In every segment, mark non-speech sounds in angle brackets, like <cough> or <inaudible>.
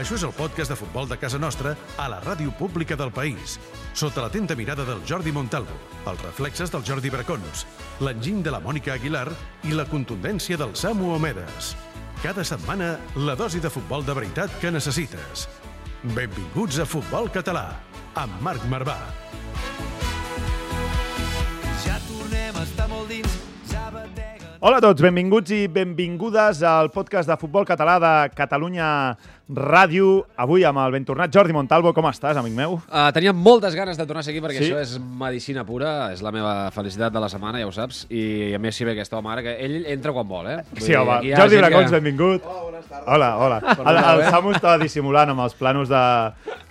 Això és el podcast de futbol de casa nostra a la ràdio pública del país, sota l'atenta mirada del Jordi Montalvo, els reflexes del Jordi Bracons, l'enginy de la Mònica Aguilar i la contundència del Samu Omedes. Cada setmana, la dosi de futbol de veritat que necessites. Benvinguts a Futbol Català, amb Marc Marvà. Ja tornem a estar molt dins, ja bateguen... Hola a tots, benvinguts i benvingudes al podcast de futbol català de Catalunya Ràdio. Avui amb el ben tornat Jordi Montalvo. Com estàs, amic meu? Uh, tenia moltes ganes de tornar aquí perquè Sí? sí? això és medicina pura, és la meva felicitat de la setmana, ja ho saps, i a més si ve aquest home ara, que ell entra quan vol, eh? Vull Sí, dir, home. ha Jordi Bracons, que- benvingut. Hola. Hola, hola. El, el Samu estava dissimulant amb els planos de,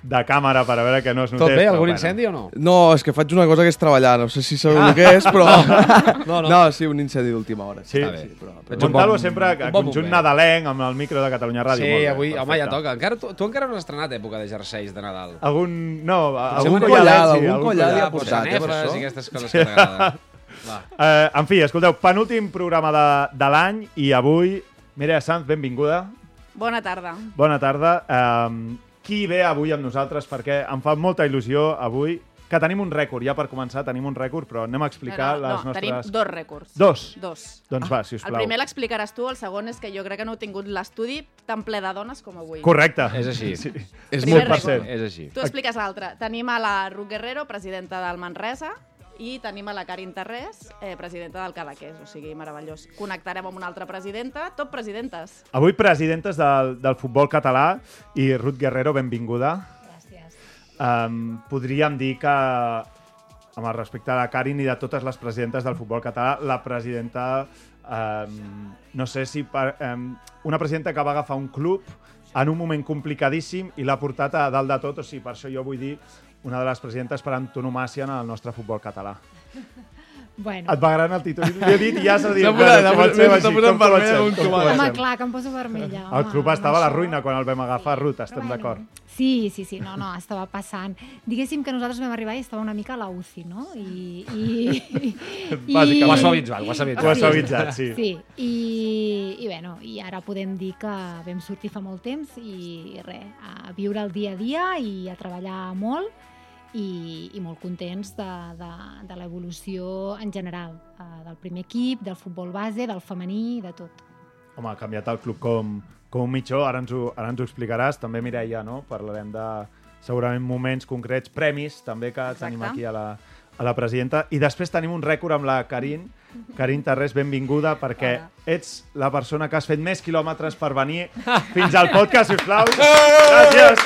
de càmera per a veure que no es notés. Tot bé? però Algun bueno. incendi o no? No, és que faig una cosa que és treballar, no sé si sabeu el que és, però... <laughs> No, no. no, sí, un incendi d'última hora. Sí, bé. sí. però- un Montalvo bon- sempre bon conjunt bomber. nadalenc amb el micro de Catalunya Ràdio. Sí, avui, home, ja perfecte. toca. Encara, tu, tu encara no has estrenat època de jerseis de Nadal. Algun... No, algun un collal, sí, algun collal collar. ja portat, eh, per i aquestes coses que t'agraden. Va. <laughs> Eh, en fi, escolteu, penúltim programa de, de l'any i avui, Mireia Sanz, benvinguda. Bona tarda. Bona tarda. Um, qui ve avui amb nosaltres? Perquè em fa molta il·lusió avui que tenim un rècord. Ja per començar tenim un rècord, però anem a explicar no, no, les no, tenim nostres... dos rècords. Dos? Dos. Doncs va, si us El primer l'explicaràs tu, el segon és que jo crec que no heu tingut l'estudi tan ple de dones com avui. Correcte. És així. Sí. És Primer molt rècord. present. És així. Tu expliques l'altre. Tenim a la Ruth Guerrero, presidenta del Manresa, i tenim a la Karin Terrés, eh, presidenta del Cadaqués, o sigui, meravellós. Connectarem amb una altra presidenta, tot presidentes. Avui presidentes del, del futbol català i Ruth Guerrero, benvinguda. Um, podríem dir que, amb el respecte la Karin i de totes les presidentes del futbol català, la presidenta, um, no sé si... Per, um, una presidenta que va agafar un club en un moment complicadíssim i l'ha portat a dalt de tot, o sigui, per això jo vull dir una de les presidentes per antonomàcia en el nostre futbol català. Bueno, Et va agradar el títol? L'he dit i ja s'ha dit... S'ha posat- bueno, comencem així, com comencem, com home, clar, que em poso vermella. El home, club amb estava a la ruïna quan el vam agafar, Ruth, estem Però d'acord. Sí, sí, sí, no, no, estava passant. Diguéssim que nosaltres vam arribar i estava una mica a la UCI, no? I... i, <laughs> i Bàsicament. Ho has suavitzat, ho has suavitzat. Ho has suavitzat, sí. Sí, i, i bueno, i ara podem dir que vam sortir fa molt temps i res, a viure el dia a dia i a treballar molt i, i molt contents de, de, de l'evolució en general, eh, del primer equip, del futbol base, del femení, de tot. Home, ha canviat el club com, com un mitjó, ara ens, ho, ara ens ho explicaràs. També, Mireia, no? parlarem de segurament moments concrets, premis també que Exacte. tenim aquí a la, a la presidenta. I després tenim un rècord amb la Karin. Karin Terrés, benvinguda, perquè Hola. ets la persona que has fet més quilòmetres per venir <laughs> fins al podcast, sisplau. Gràcies.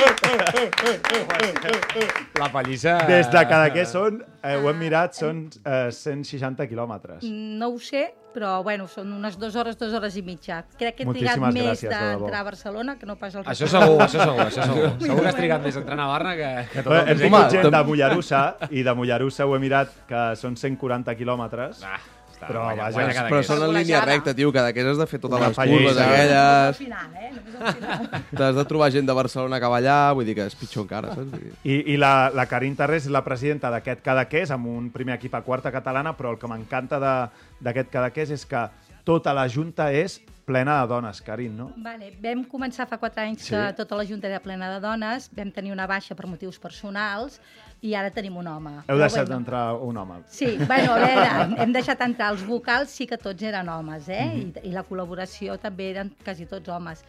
La pallissa... Des de Cadaqués són, eh, ho hem mirat, són eh, 160 quilòmetres. No ho sé, però bueno, són unes dues hores, dues hores i mitja. Crec que he trigat Moltíssimes més d'entrar a Barcelona que no pas al Això segur, això segur, això segur. Segur que has trigat més a entrar a Navarra que, que tot hem tingut gent de Mollerussa i de Mollerussa ho he mirat que són 140 quilòmetres. Ah, està, Però, guanya, vaja, guanya cada Però que són en línia recta, tio, cada que has de fer totes Una les curves aquelles, final, eh? Només al final. <laughs> t'has de trobar gent de Barcelona que va allà, vull dir que és pitjor encara, saps? I, i la, la Karin Terrés és la presidenta d'aquest Cadaqués, amb un primer equip a quarta catalana, però el que m'encanta de- d'aquest Cadaqués és que tota la junta és plena de dones, Karin, no? Vale, vam començar fa quatre anys Sí. que tota la Junta era plena de dones, vam tenir una baixa per motius personals i ara tenim un home. Heu Però, deixat bueno, d'entrar un home. Sí, bueno, a veure, <laughs> hem deixat entrar els vocals, sí que tots eren homes, eh? Mhm. I, I la col·laboració també eren quasi tots homes.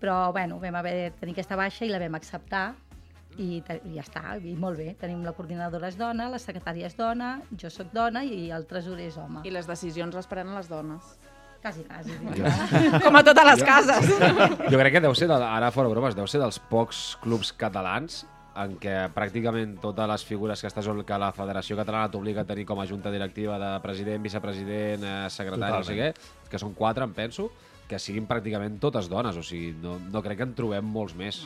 Però, bueno, vam haver de tenir aquesta baixa i la vam acceptar i, i ja està, i molt bé. Tenim la coordinadora és dona, la secretària és dona, jo sóc dona i el tresorer és home. I les decisions les prenen les dones. Quasi, quasi. Com a totes les cases. <laughs> Jo crec que deu ser, de, ara fora bromes, deu ser dels pocs clubs catalans en què pràcticament totes les figures que estàs que la Federació Catalana t'obliga a tenir com a junta directiva de president, vicepresident, eh, secretari, no sé què, que són quatre, em penso, que siguin pràcticament totes dones, o sigui, no, no crec que en trobem molts més.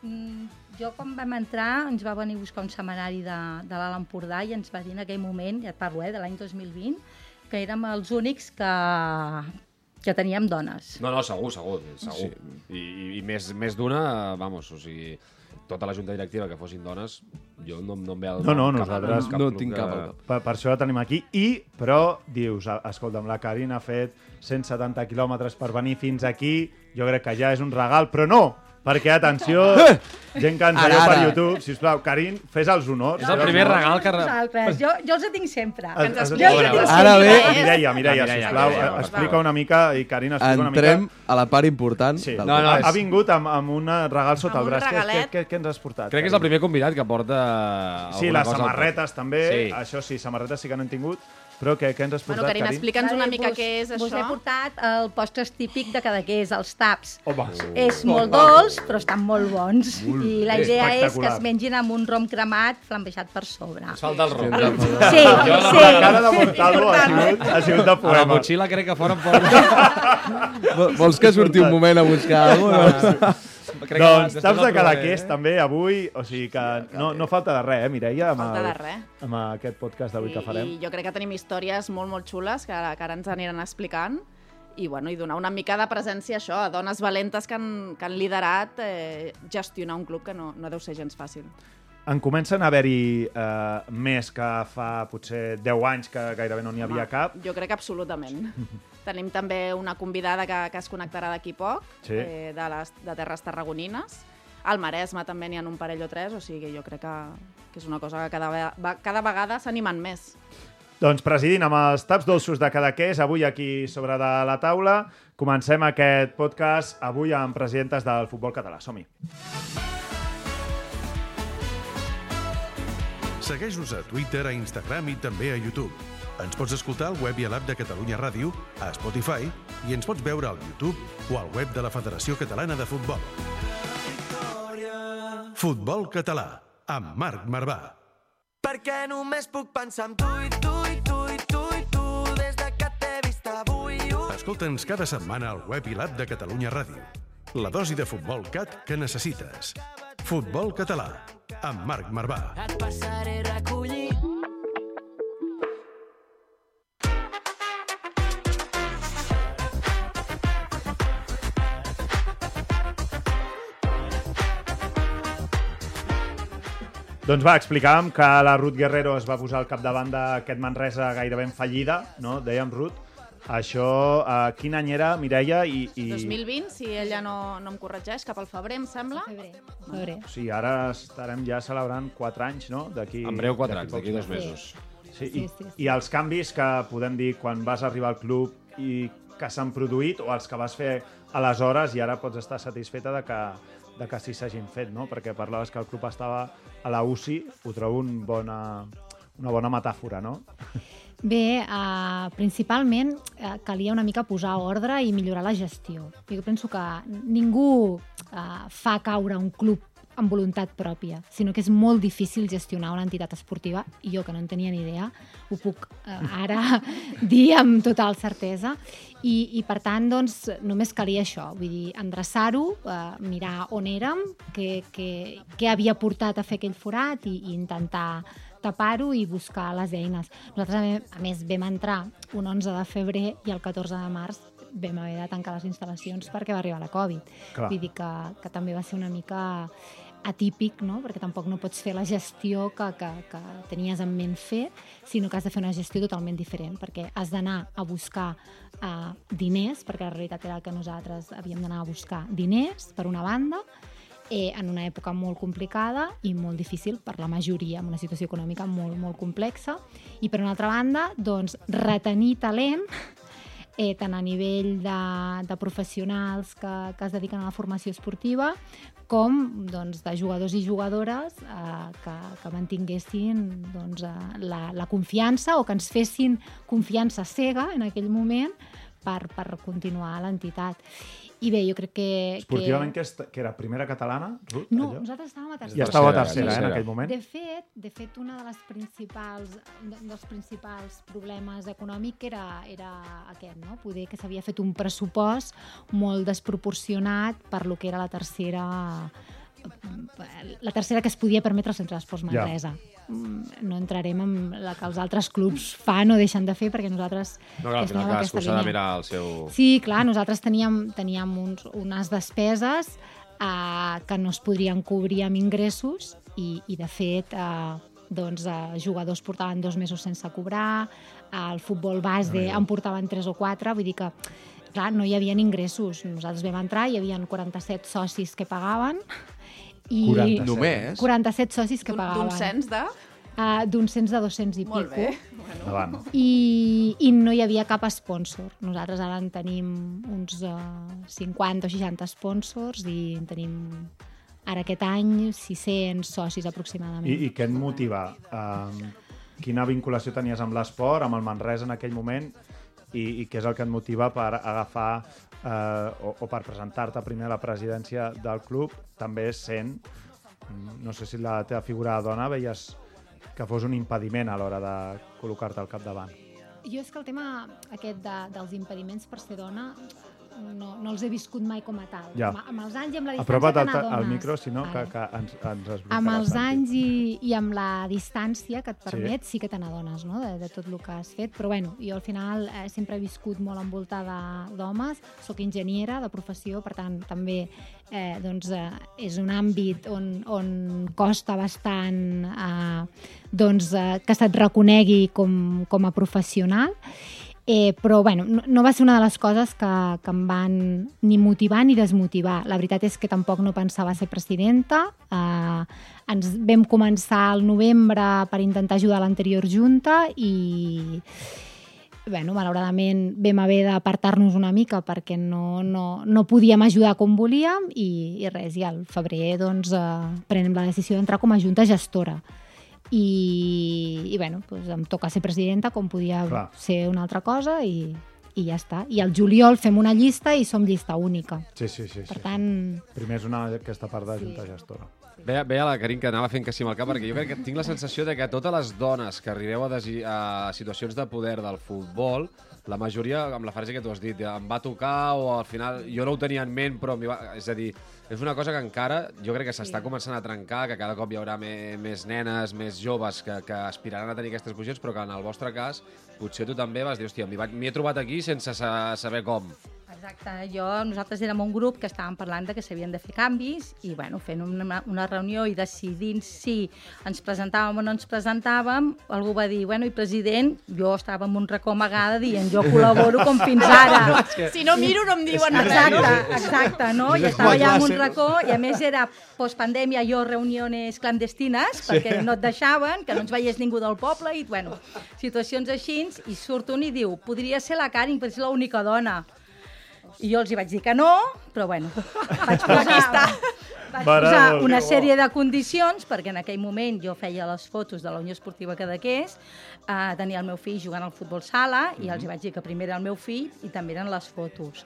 Mm, jo quan vam entrar ens va venir a buscar un setmanari de, de l'Alt Empordà i ens va dir en aquell moment, ja et parlo, eh, de l'any 2020, que érem els únics que, que teníem dones. No, no, segur, segur, segur. Sí. I, i, i més, més d'una, vamos, o sigui, tota la junta directiva que fossin dones, jo no, no em ve al No, no, cap- nosaltres cap no tinc que- cap al cap. Per, per això la tenim aquí. I, però, dius, "Ah, escolta'm, la Carina ha fet 170 quilòmetres per venir fins aquí, jo crec que ja és un regal, però no, perquè, atenció, gent que ens veieu per. YouTube, sisplau, Carin, fes els honors. És el primer regal que... re- Vosaltres, jo, jo els tinc sempre. Es- es- Jo els tinc. Ara és? Mireia, Mireia, Mireia, sisplau, explica una mica, i Carina, explica una Entrem mica... a la part important Sí. del No, no, ha, és- ha vingut amb, amb un regal sota Amb el braç. Què, què, què, ens has portat? Crec que és el primer convidat que porta... Sí, les samarretes també, Sí. això sí, samarretes sí que n'hem tingut, però què, què ens has portat, Bueno, Carina, Carin? explica'ns una mica vos- què és Vos he això. portat el postres típic de Cadaqués, els taps. Home, És molt dolç, però estan molt bons. I la idea és que es mengin amb un rom cremat flambejat per sobre. Ens falta el rom. Sí, la cara de sí. Montalvo ha sigut, ha sigut de A la poema. motxilla crec que fora em porta... Vol- Vols que surti un moment a buscar alguna cosa? Crec Doncs després taps de Cadaqués eh? també avui, o sigui que no, no falta de res, eh, Mireia, amb, Falta el, de res. amb aquest podcast d'avui que farem. I jo crec que tenim històries molt, molt xules que, ara- que ara ens aniran explicant i, bueno, i donar una mica de presència a això, a dones valentes que han, que han liderat eh, gestionar un club que no, no deu ser gens fàcil. En comencen a haver-hi eh, més que fa potser 10 anys que gairebé no n'hi havia cap. Jo crec que absolutament. <laughs> Tenim també una convidada que, que es connectarà d'aquí poc, Sí. eh, de, les, de Terres Tarragonines. Al Maresme també n'hi ha un parell o tres, o sigui, jo crec que, que és una cosa que cada, ve- va- cada vegada s'animen més. Doncs presidint amb els taps dolços de Cadaqués, avui aquí sobre de la taula, comencem aquest podcast avui amb presidentes del futbol català. Som-hi. Segueix-nos a Twitter, a Instagram i també a YouTube. Ens pots escoltar al web i a l'app de Catalunya Ràdio, a Spotify i ens pots veure al YouTube o al web de la Federació Catalana de Futbol. Futbol català, amb Marc Marvà. Perquè només puc pensar en tu i tu i tu i tu i tu des de que t'he vist avui. Uh. Escolta'ns cada setmana al web i l'app de Catalunya Ràdio. La dosi de futbol cat que necessites. Futbol català, amb Marc Marvà. Et passaré a Doncs va, explicàvem que la Ruth Guerrero es va posar al capdavant d'aquest Manresa gairebé en fallida, no? Dèiem, Ruth. Això, uh, quin any era, Mireia? I, i... 2020, si ella no, no em corregeix, cap al febrer, em sembla. Febrer. Febrer. O sigui, ara estarem ja celebrant 4 anys, no? D'aquí En breu 4 anys, d'aquí dos mesos. Sí, i, Sí, sí, sí. I els canvis que podem dir quan vas arribar al club i que s'han produït o els que vas fer aleshores i ara pots estar satisfeta de que, de que sí s'hagin fet, no? Perquè parlaves que el club estava a la UCI, ho trobo un bona, una bona metàfora, no? Bé, uh, principalment uh, calia una mica posar ordre i millorar la gestió. Jo penso que ningú uh, fa caure un club amb voluntat pròpia, sinó que és molt difícil gestionar una entitat esportiva i jo, que no en tenia ni idea, ho puc uh, ara <laughs> dir amb total certesa. I, I, per tant, doncs, només calia això, vull dir, endreçar-ho, uh, mirar on érem, què, què, què havia portat a fer aquell forat i, i intentar tapar-ho i buscar les eines. Nosaltres, a més, vam entrar un 11 de febrer i el 14 de març vam haver de tancar les instal·lacions perquè va arribar la Covid. Clar. Vull dir que, que també va ser una mica atípic, no? perquè tampoc no pots fer la gestió que, que, que tenies en ment fer, sinó que has de fer una gestió totalment diferent, perquè has d'anar a buscar uh, diners, perquè la realitat era que nosaltres havíem d'anar a buscar diners, per una banda, eh, en una època molt complicada i molt difícil per la majoria, amb una situació econòmica molt, molt complexa. I per una altra banda, doncs, retenir talent eh, tant a nivell de, de professionals que, que es dediquen a la formació esportiva com doncs, de jugadors i jugadores eh, que, que mantinguessin doncs, eh, la, la confiança o que ens fessin confiança cega en aquell moment per, per continuar l'entitat. I bé, jo crec que... Esportivament, que... que, que era primera catalana, Ruth? No, allò? nosaltres estàvem a tercera. Ja estava a Tercera, tercera, eh, en aquell moment. De fet, de fet, una de les principals, un dels principals problemes econòmics era, era aquest, no? Poder que s'havia fet un pressupost molt desproporcionat per lo que era la tercera la tercera que es podia permetre el Centre d'Esports Ja. Manresa. Mm, No entrarem en la que els altres clubs fan o deixen de fer, perquè nosaltres No, clar, al final cadascú s'ha de mirar el seu... Sí, clar, nosaltres teníem, teníem uns, unes despeses eh, que no es podrien cobrir amb ingressos i, i de fet, eh, doncs, eh, jugadors portaven dos mesos sense cobrar, eh, el futbol base en portaven tres o quatre, vull dir que clar, no hi havia ingressos. Nosaltres vam entrar, hi havia 47 socis que pagaven i 47. Només? 47 socis que pagaven. d'un cens de... Uh, d'un cens de 200 i Molt pico bé. Endavant. i, i no hi havia cap sponsor. Nosaltres ara en tenim uns uh, 50 o 60 sponsors i en tenim ara aquest any 600 socis aproximadament. I, I què et motiva? Um, quina vinculació tenies amb l'esport, amb el Manresa en aquell moment, i, i què és el que et motiva per agafar eh, o, o per presentar-te primer a la presidència del club, també sent, mm, no sé si la teva figura de dona veies que fos un impediment a l'hora de col·locar-te al capdavant. Jo és que el tema aquest de, dels impediments per ser dona no, no els he viscut mai com a tal. Ja. Amb, amb els anys i amb la distància Apropa't que n'adones. al micro, si no, que, Vale. que ens, ens esbricarà amb els el anys i, i amb la distància que et permet, sí, sí que te n'adones no? de, de tot el que has fet, però bueno, jo al final eh, sempre he viscut molt envoltada d'homes, sóc enginyera de professió, per tant també eh, doncs, eh, és un àmbit on, on costa bastant eh, doncs, eh, que se't reconegui com, com a professional Eh, però bueno, no, no va ser una de les coses que, que em van ni motivar ni desmotivar. La veritat és que tampoc no pensava ser presidenta. Eh, ens vam començar al novembre per intentar ajudar l'anterior junta i bueno, malauradament vam haver d'apartar-nos una mica perquè no, no, no podíem ajudar com volíem i, i res, i al febrer doncs, eh, prenem la decisió d'entrar com a junta gestora i, i bueno, doncs em toca ser presidenta com podia Clar. ser una altra cosa i, i ja està. I al juliol fem una llista i som llista única. Sí, sí, sí. Per sí. tant, Primer és una, aquesta part de Sí. junta gestora. Veia, veia la Carin que anava fent que sí amb el cap, perquè jo crec que tinc la sensació de que totes les dones que arribeu a, desi a situacions de poder del futbol, la majoria, amb la frase que tu has dit, em va tocar o al final jo no ho tenia en ment, però va... és a dir, és una cosa que encara jo crec que s'està començant a trencar, que cada cop hi haurà me, més nenes, més joves que, que aspiraran a tenir aquestes posicions, però que en el vostre cas potser tu també vas dir, hòstia, m'hi vaig- m'hi he trobat aquí sense sa saber com. Exacte, jo, nosaltres érem un grup que estàvem parlant de que s'havien de fer canvis i bueno, fent una, una reunió i decidint si ens presentàvem o no ens presentàvem, algú va dir, bueno, i president, jo estava en un racó amagada dient, jo col·laboro com fins <laughs> ara. Si no miro, no em diuen res. Exacte, exacte, no? I estava allà en un racó i a més era postpandèmia, jo reuniones clandestines perquè no et deixaven, que no ens veiés ningú del poble i, bueno, situacions així i surt un i diu, podria ser la Karin, perquè és l'única dona. I jo els hi vaig dir que no, però bueno, vaig posar, vaig posar una sèrie de condicions, perquè en aquell moment jo feia les fotos de la Unió Esportiva Cadaqués, eh, tenia el meu fill jugant al futbol sala, i els hi vaig dir que primer era el meu fill i també eren les fotos.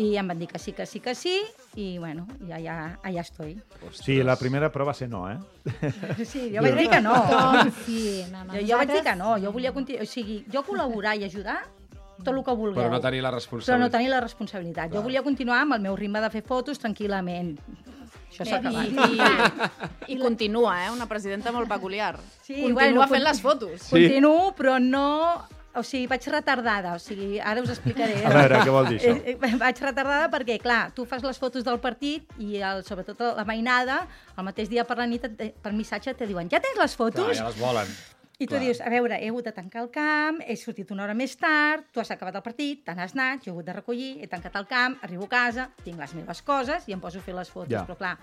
I em van dir que sí, que sí, que sí, i bueno, ja, ja, allà estoy. Sí, la primera prova va ser no, eh? <laughs> Sí, jo vaig dir que no. sí, no, no, Jo, jo vaig dir que no, jo volia continuar, o sigui, jo col·laborar i ajudar tot el que vulgueu. Però no tenir la però no responsabilitat. tenir la responsabilitat. Jo volia continuar amb el meu ritme de fer fotos tranquil·lament. Això s'ha I, acabat. i, <laughs> I continua, eh? Una presidenta molt peculiar. Sí, continua bueno, fent les fotos. Continuo, però no... O sigui, vaig retardada, o sigui, ara us explicaré. A veure, què vol dir això? Eh, eh, Vaig retardada perquè, clar, tu fas les fotos del partit i el, sobretot la mainada, el mateix dia per la nit, et- per missatge, te diuen ja tens les Clar, fotos? ja les volen. I tu Clar. dius, a veure, he hagut de tancar el camp, he sortit una hora més tard, tu has acabat el partit, te n'has anat, jo he hagut de recollir, he tancat el camp, arribo a casa, tinc les meves coses i em poso a fer les fotos. Ja. Però clar,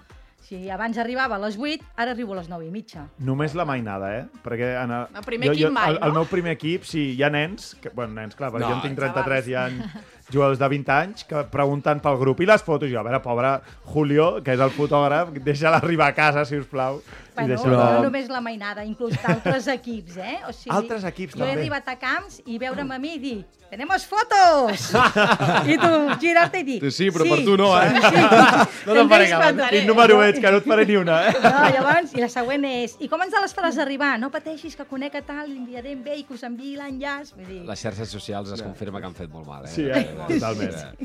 si abans arribava a les 8, ara arribo a les 9 i mitja. Només la mainada, eh? Perquè en el, El primer equip mai, el, el no? meu primer equip, sí, hi ha nens, que, bueno, nens, clar, perquè No, jo en tinc 33 i hi ha <laughs> jugadors de 20 anys que pregunten pel grup i les fotos. Jo, a veure, pobre Julio, que és el fotògraf, deixa-la arribar a casa, si us plau. I Bueno, deixa no Però- només la mainada, inclús d'altres equips, eh? O sigui, Altres equips, jo he també. arribat a camps i veure'm a mi i dir «Tenemos fotos!» I tu girar-te i dir Sí, sí, però per tu no, eh? Sí, No te'n faré cap. Quin número ets, que no et faré ni una, eh? No, llavors, i la següent és «I com ens les faràs arribar? No pateixis, que conec a tal, l'enviaré amb ell, que us enviï l'enllaç». Vull dir, Les xarxes socials es confirma que han fet molt mal, eh? Sí, eh? Totalment.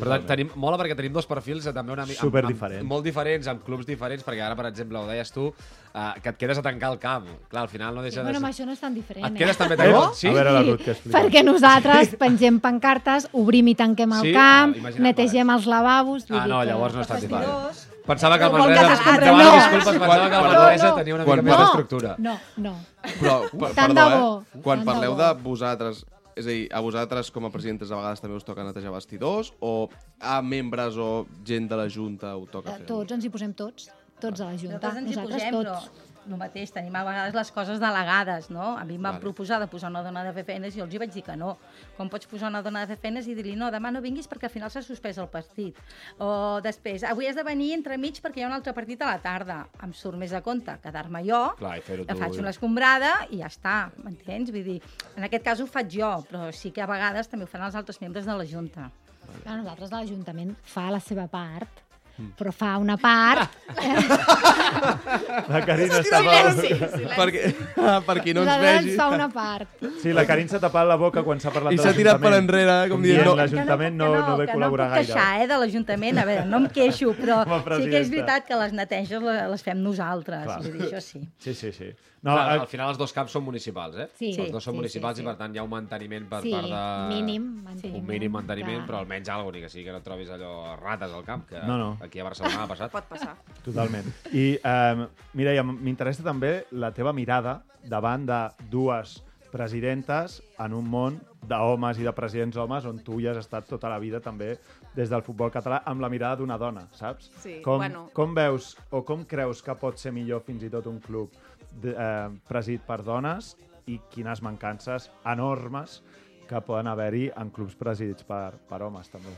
Però te- tenim, mola perquè tenim dos perfils també una mica... amb- Superdiferents. amb- Molt diferents, amb clubs diferents, perquè ara, per exemple, ho deies tu, eh, que et quedes a tancar el camp. Clar, al final no deixa Bueno, amb de... això no és tan diferent, Et quedes eh? també tan... No? Sí? A veure, la Ruth, que explica. Perquè nosaltres pengem pancartes, obrim i tanquem el Sí? camp, Ah, netegem els lavabos... Ah, no, llavors no és tan diferent. Pensava que el Manresa... Demano no. disculpes, pensava que el Manresa no. tenia una mica més No, d'estructura. no, no. Però, per, Tant perdó, de bo, eh? Quan tant parleu de vosaltres, és a dir, a vosaltres com a presidentes a vegades també us toca netejar vestidors o a membres o gent de la Junta ho toca fer? Tots, ens hi posem tots. Tots a la Junta. Nosaltres ens hi Nosaltres posem, tots. però el mateix, tenim a vegades les coses delegades, no? A mi em van Vale. proposar de posar una dona de fer feines i jo els hi vaig dir que no. Com pots posar una dona de fer feines i dir-li no, demà no vinguis perquè al final s'ha suspès el partit. O després, avui has de venir entremig perquè hi ha un altre partit a la tarda. Em surt més a compte quedar-me jo, Clar, i fer-ho que tu, faig ja. una escombrada i ja està, m'entens? Vull dir, en aquest cas ho faig jo, però sí que a vegades també ho fan els altres membres de la Junta. Clar, nosaltres l'Ajuntament fa la seva part. Però fa una part... <laughs> La Carina està Silenci, silenci. Perquè, per qui no ens nosaltres vegi... fa una part. Sí, la Carina s'ha tapat la boca quan s'ha parlat I de s'ha tirat per enrere, com dient, no. L'Ajuntament no, que no, ve que col·laborar no puc gaire. queixar, eh, de l'Ajuntament. A veure, no em queixo, però <laughs> sí que és veritat que les neteges le- les fem nosaltres. Clar. Vull dir, això sí. Sí, sí, sí. No, Clar, eh, al final els dos camps són municipals, eh? Sí. els dos són Sí, municipals sí, i, sí. per tant, hi ha un manteniment per Sí, part de... mínim manteniment. Un mínim manteniment, Clar. però almenys alguna ni que sigui que no trobis allò rates al camp, que No, no. aquí a Barcelona ha passat. <laughs> Pot passar. Totalment. I, eh, Mireia, m'interessa també la teva mirada davant de dues presidentes en un món d'homes i de presidents homes on tu hi has estat tota la vida també des del futbol català amb la mirada d'una dona, saps? Sí, com, bueno. com veus o com creus que pot ser millor fins i tot un club de, eh, presidit per dones i quines mancances enormes que poden haver-hi en clubs presidits per, per homes també.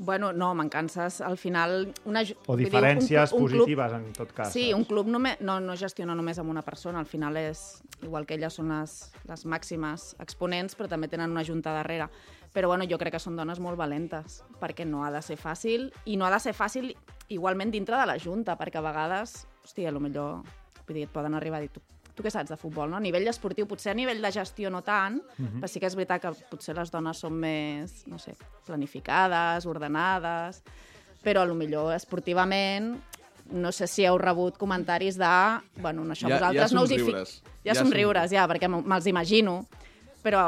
Bueno, no, mancances, al final... Una, O vull dir, un- diferències un club- positives en tot cas. Sí, saps? un club només, no, no gestiona només amb una persona, al final és igual que elles són les, les màximes exponents, però també tenen una junta darrere. Però bueno, jo crec que són dones molt valentes, perquè no ha de ser fàcil, i no ha de ser fàcil igualment dintre de la junta, perquè a vegades, hòstia, potser vull dir, et poden arribar a dir, tu, tu què saps de futbol, no? A nivell esportiu, potser a nivell de gestió no tant, però sí que és veritat que potser les dones són més, no sé, planificades, ordenades, però a lo millor esportivament no sé si heu rebut comentaris de... Bueno, no, això Ja- vosaltres ja no us hi fi... Ja, Ja somriures, ja, perquè me- me'ls imagino. Però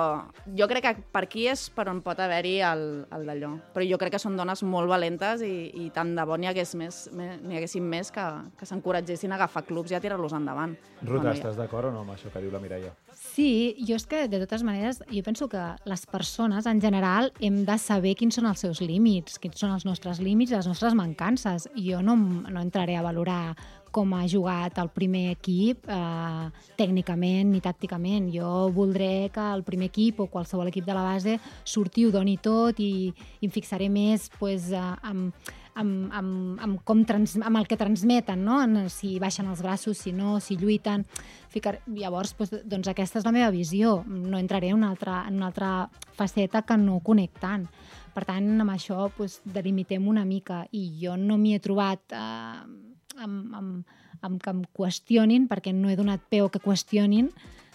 jo crec que per aquí és per on pot haver-hi el, el d'allò. Però jo crec que són dones molt valentes i, i tant de bo n'hi hagués més, n'hi haguessin més que, que s'encoratgessin a agafar clubs i a tirar-los endavant. Ruta, Bueno, ja- estàs d'acord o no amb això que diu la Mireia? Sí, jo és que, de totes maneres, jo penso que les persones, en general, hem de saber quins són els seus límits, quins són els nostres límits i les nostres mancances. Jo no, no entraré a valorar com ha jugat el primer equip eh, tècnicament ni tàcticament. Jo voldré que el primer equip o qualsevol equip de la base surti, ho doni tot i, i em fixaré més pues, eh, amb, amb, amb, amb, com trans, amb el que transmeten, no? en si baixen els braços, si no, si lluiten. Ficar... Llavors, doncs, doncs aquesta és la meva visió. No entraré en una altra, en una altra faceta que no conec tant. Per tant, amb això doncs, delimitem una mica i jo no m'hi he trobat eh, amb, amb, amb que em qüestionin, perquè no he donat peu que qüestionin,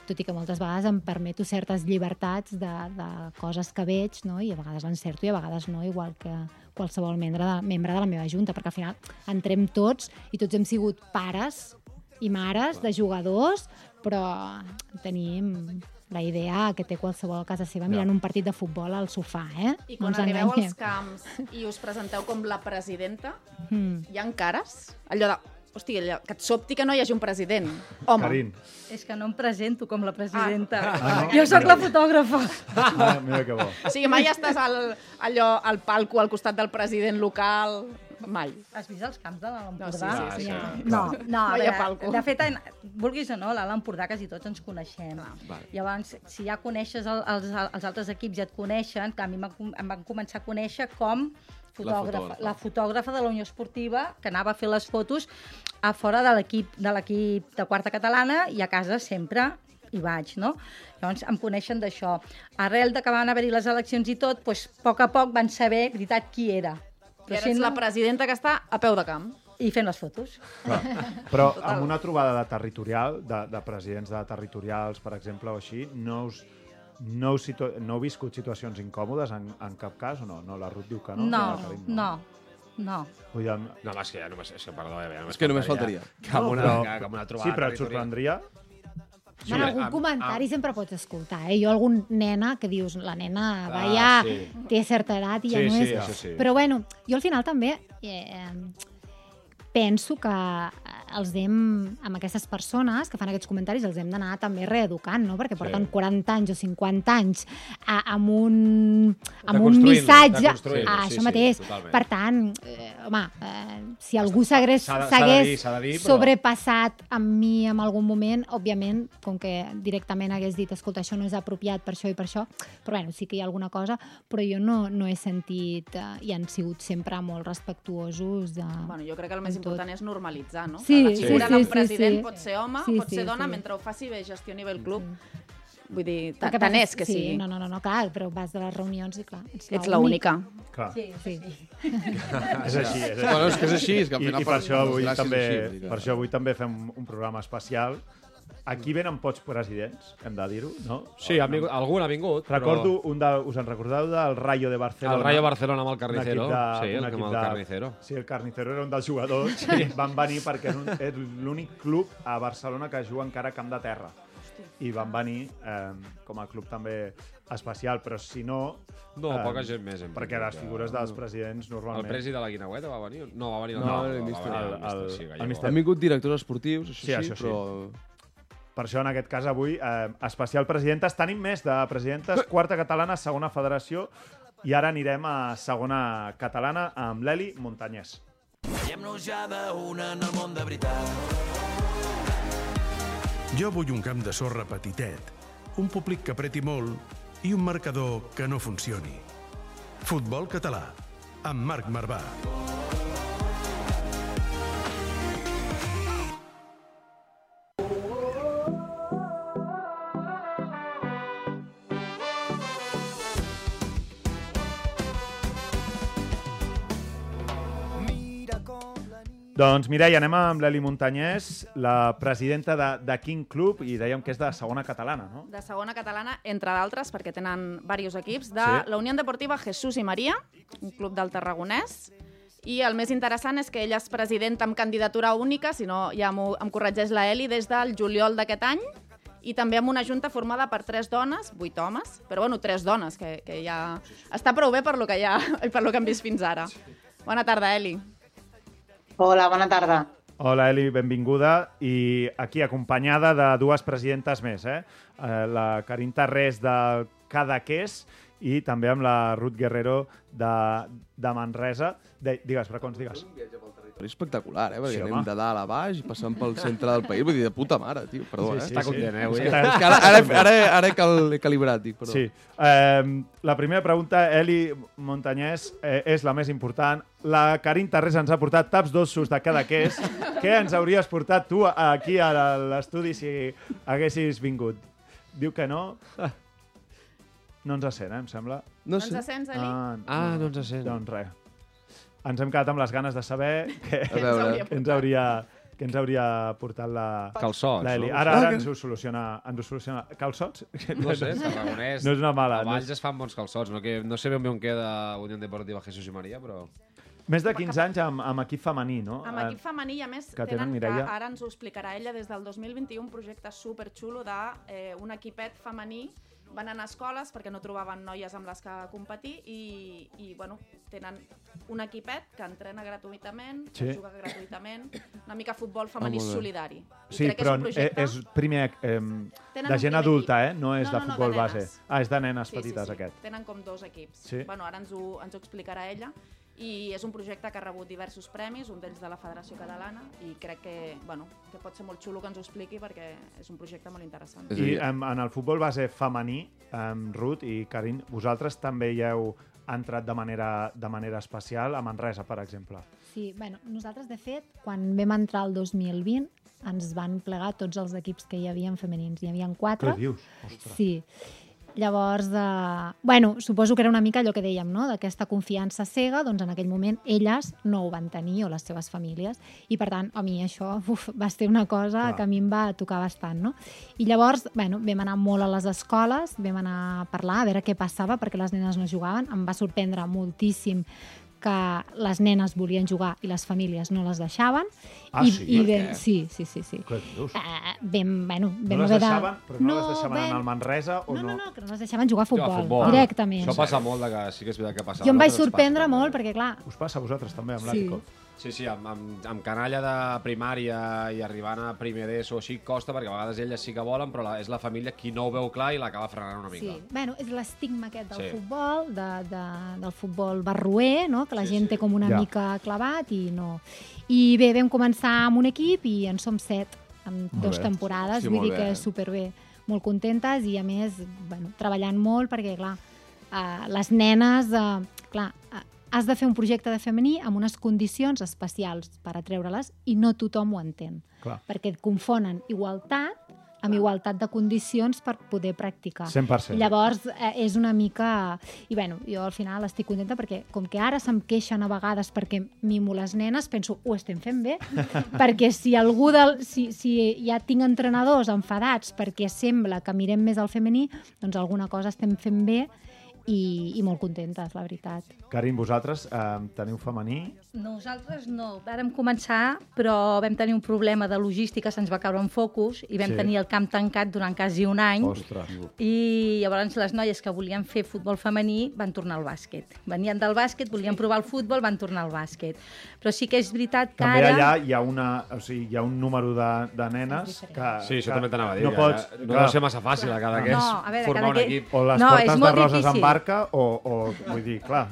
tot i que moltes vegades em permeto certes llibertats de, de coses que veig, no? i a vegades l'encerto i a vegades no, igual que qualsevol membre de, membre de la meva junta, perquè al final entrem tots i tots hem sigut pares i mares de jugadors, però tenim la idea que té qualsevol a casa seva mirant un partit de futbol al sofà, eh? I No quan ens arribeu enganyem. als camps i us presenteu com la presidenta, Mm. hi ha cares? Allò de, hòstia, allò, que et sobti que no hi hagi un president. Home, Carín. És que no em presento com la presidenta. Ah, no? Jo sóc la fotògrafa. Ah, mira que bo. o sigui, mai estàs al, allò, al palco al costat del president local, mai. Has vist els camps de l'Alt No, Empordà? sí, sí, sí. Ja. No, no, a No veure, palco. de fet, en, vulguis o no, l'Alt Empordà quasi tots ens coneixem. Vale. Llavors, si ja coneixes el, els, els altres equips ja et coneixen, que a mi em van, començar a conèixer com fotògrafa, fotògrafa. la fotògrafa de la Unió Esportiva que anava a fer les fotos a fora de l'equip de l'equip de quarta catalana i a casa sempre hi vaig, no? Llavors em coneixen d'això. Arrel de que van haver-hi les eleccions i tot, doncs, a poc a poc van saber, veritat, qui era. I ara ets la presidenta que està a peu de camp. I fent les fotos. Clar. Però <laughs> amb una trobada de territorial, de, de presidents de territorials, per exemple, o així, no us no heu, situ... no heu viscut situacions incòmodes en, en cap cas o no? No, la Ruth diu que no. No, Karim no, no. Vull dir, No, home, és que ja només... És que, perdó, ja, És que només faltaria. Que amb una, però- que, amb una trobada sí, però et sorprendria? Sí, bueno, algun comentari sempre pots escoltar, eh? Jo algun nena que dius, la nena va Ah, ja, sí. té certa edat i ja Sí, no sí, és... això sí. Però bueno, jo al final també eh, penso que els hem, amb aquestes persones que fan aquests comentaris, els hem d'anar també reeducant, no? Perquè porten 40 anys o 50 anys a, amb un, amb un missatge deconstruint-lo, a sí, això sí, mateix. totalment. per tant, eh, home, eh, si algú s'hagués però- sobrepassat amb mi en algun moment, òbviament, com que directament hagués dit, escolta, això no és apropiat per això i per això, però bueno, sí que hi ha alguna cosa, però jo no, no he sentit, eh, i han sigut sempre molt respectuosos de... Bueno, jo crec que el més. Important és normalitzar, no? Sí, que la sí, figura sí, del sí, president sí. pot ser home, Sí, pot sí, ser dona, sí. mentre ho faci bé, gestioni bé el club. Vull dir, tant passa és que sí. Sí, no, no, no, no, clar, però vas de les reunions i clar, ets Ets l'única. Clar, Sí, Sí. <laughs> és així. És així. Bueno, és que és així, és que al I, final... i per, això avui també, per això avui també fem un programa especial. Aquí venen pocs presidents, hem de dir-ho, no? Sí, ha vingut, algun ha vingut, Recordo, un de, us en recordeu del Rayo de. Barcelona? El Rayo Barcelona amb el Carnicero. de- sí, el, amb el de- Carnicero. Sí, el Carnicero era un dels jugadors. Sí. Van venir perquè és, un, és l'únic club a Barcelona que juga encara a camp de terra. I van venir eh, com a club també especial, però si no... No, eh, poca gent més. hem Perquè les figures dels presidents El normalment... presi de la Guinaueta va venir? No, va venir el No, no, el va míster. venir el, El- el- míster, sí, el Gallego. míster. Han vingut directors esportius, això Sí, sí, això sí. però... Per això, en aquest cas, avui, eh, especial presidentes. Tenim més de presidentes, quarta catalana, segona federació, i ara anirem a segona catalana amb l'Eli Montanyès. Veiem-nos ja d'una en el món de veritat. Jo vull un camp de sorra petitet, un públic que apreti molt i un marcador que no funcioni. Futbol català, amb Marc Marvà. Doncs Mireia, anem amb l'Eli Montanyès, la presidenta de, de quin club, i dèiem que és de segona catalana, no? De segona catalana, entre d'altres, perquè tenen diversos equips, de Sí. la Unió Deportiva Jesús i Maria, un club del Tarragonès, i el més interessant és que ella és presidenta amb candidatura única, si no ja em corregeix la Eli, des del juliol d'aquest any, i també amb una junta formada per tres dones, vuit homes, però bueno, tres dones, que, que ja està prou bé per lo que, ja, per lo que hem vist fins ara. Bona tarda, Eli. Hola, bona tarda. Hola, Eli, benvinguda. I aquí acompanyada de dues presidentes més, eh? eh la Karin Tarrés de Cadaqués i també amb la Ruth Guerrero de, de Manresa. De, digues, Bracons, digues. Però és espectacular, eh? Perquè Sí, sí, home. anem de dalt a baix i passant pel centre del país. Vull dir, de puta mare, tio. Perdó, eh? Està content, eh, avui? Està- És que ara, ara, ara, ara cal, he calibrat, dic, perdó. Sí. Eh, la primera pregunta, Eli Montanyès, eh, és la més important. La Karin Tarrés ens ha portat taps dolços de cada ques. <laughs> Què ens hauries portat tu aquí a l'estudi si haguessis vingut? Diu que no. <laughs> No ens sent, eh, em sembla. No No ens sents, Eli? Ah, Ah, no ens sent. Doncs res. Ens hem quedat amb les ganes de saber què, A veure, què ens hauria que ens hauria portat la, Calçots, la Eli. no? Ara, Ah, ara que- ens ho soluciona. Ens ho soluciona. Calçots? No sé, Tarragonès. No és una mala. A No Valls és... es fan bons calçots. No, que, no sé ben bé on queda Unió Deportiva Jesús i Maria, però... Més de 15 anys amb, amb equip femení, no? Amb equip femení, a més, que que tenen tenen, Mireia. que ara ens ho explicarà ella, des del 2021, un projecte superxulo de eh, un equipet femení van anar a escoles perquè no trobaven noies amb les que competir i, i bueno, tenen un equipet que entrena gratuïtament, Sí. que juga gratuïtament, una mica futbol femení Ah, molt bé. solidari. I Sí, crec que però és un projecte... és primer eh, de gent primer adulta, equip. eh? No és No, de no, no, futbol de base. Ah, és de nenes Sí, petites, sí, sí. aquest. Tenen com dos equips. Sí. Bueno, ara ens ho, ens ho explicarà ella. I és un projecte que ha rebut diversos premis, un d'ells de la Federació Catalana, i crec que, bueno, que pot ser molt xulo que ens ho expliqui perquè és un projecte molt interessant. I en, en el futbol base femení, um, Ruth i Karin, vosaltres també hi heu entrat de manera, de manera especial a Manresa, per exemple. Sí, bueno, nosaltres, de fet, quan vam entrar el 2020, ens van plegar tots els equips que hi havia femenins. Hi havia quatre. Què dius? Ostres. Sí. Llavors, eh, bueno, suposo que era una mica allò que dèiem, no? d'aquesta confiança cega, doncs en aquell moment elles no ho van tenir, o les seves famílies, i per tant, a mi això uf, va ser una cosa Clar. que a mi em va tocar bastant. No? I llavors, bueno, vam anar molt a les escoles, vam anar a parlar, a veure què passava, perquè les nenes no jugaven. Em va sorprendre moltíssim que les nenes volien jugar i les famílies no les deixaven. Ah, I, sí? i vam, què? sí, sí, sí, sí. Què dius? Uh, vam, bueno, No vam les haver de... deixaven, però no, les deixaven anar al Manresa o No, no? no, no, que no les deixaven jugar a futbol, a futbol. directament. Això passa molt, de que sí que és veritat que passa. Jo em no? vaig sorprendre passa, molt perquè, clar, Us passa a vosaltres també amb Sí. l'Àtico? Sí, sí, amb, amb, amb canalla de primària i arribant a primer d'ESO o així costa, perquè a vegades elles sí que volen, però la, és la família qui no ho veu clar i l'acaba frenant una mica. sí. Bueno, és l'estigma aquest del Sí. futbol, de, de, del futbol barroer, no? que la Sí, gent sí. té com una Ja. mica clavat i no... I bé, vam començar amb un equip i en som set, en Molt dues bé. temporades, Sí, vull dir bé. que superbé, molt contentes i a més, bueno, treballant molt perquè, clar, eh, les nenes, eh, clar, eh, has de fer un projecte de femení amb unes condicions especials per atreure-les i no tothom ho entén. Clar. Perquè et confonen igualtat amb igualtat de condicions per poder practicar. 100%. Llavors, eh, és una mica... I bueno, jo al final estic contenta perquè com que ara se'm queixen a vegades perquè mimo les nenes, penso, ho estem fent bé, <laughs> perquè si algú del... Si, si ja tinc entrenadors enfadats perquè sembla que mirem més al femení, doncs alguna cosa estem fent bé i, i molt contentes, la veritat. Karim, vosaltres eh, teniu femení? Nosaltres no. Vàrem començar, però vam tenir un problema de logística, se'ns va caure en focus i vam Sí. tenir el camp tancat durant quasi un any. Ostres. I llavors les noies que volien fer futbol femení van tornar al bàsquet. Venien del bàsquet, volien provar el futbol, van tornar al bàsquet. Però sí que és veritat que També ara... allà hi ha, una, o sigui, hi ha un número de, de nenes que... Sí, això que també t'anava a dir. No que pots... no clar, deu ser massa fàcil a cada que és No, a veure, formar cada un que- equip. O les No, portes de roses en difícil. Barca o, o, vull dir, clar,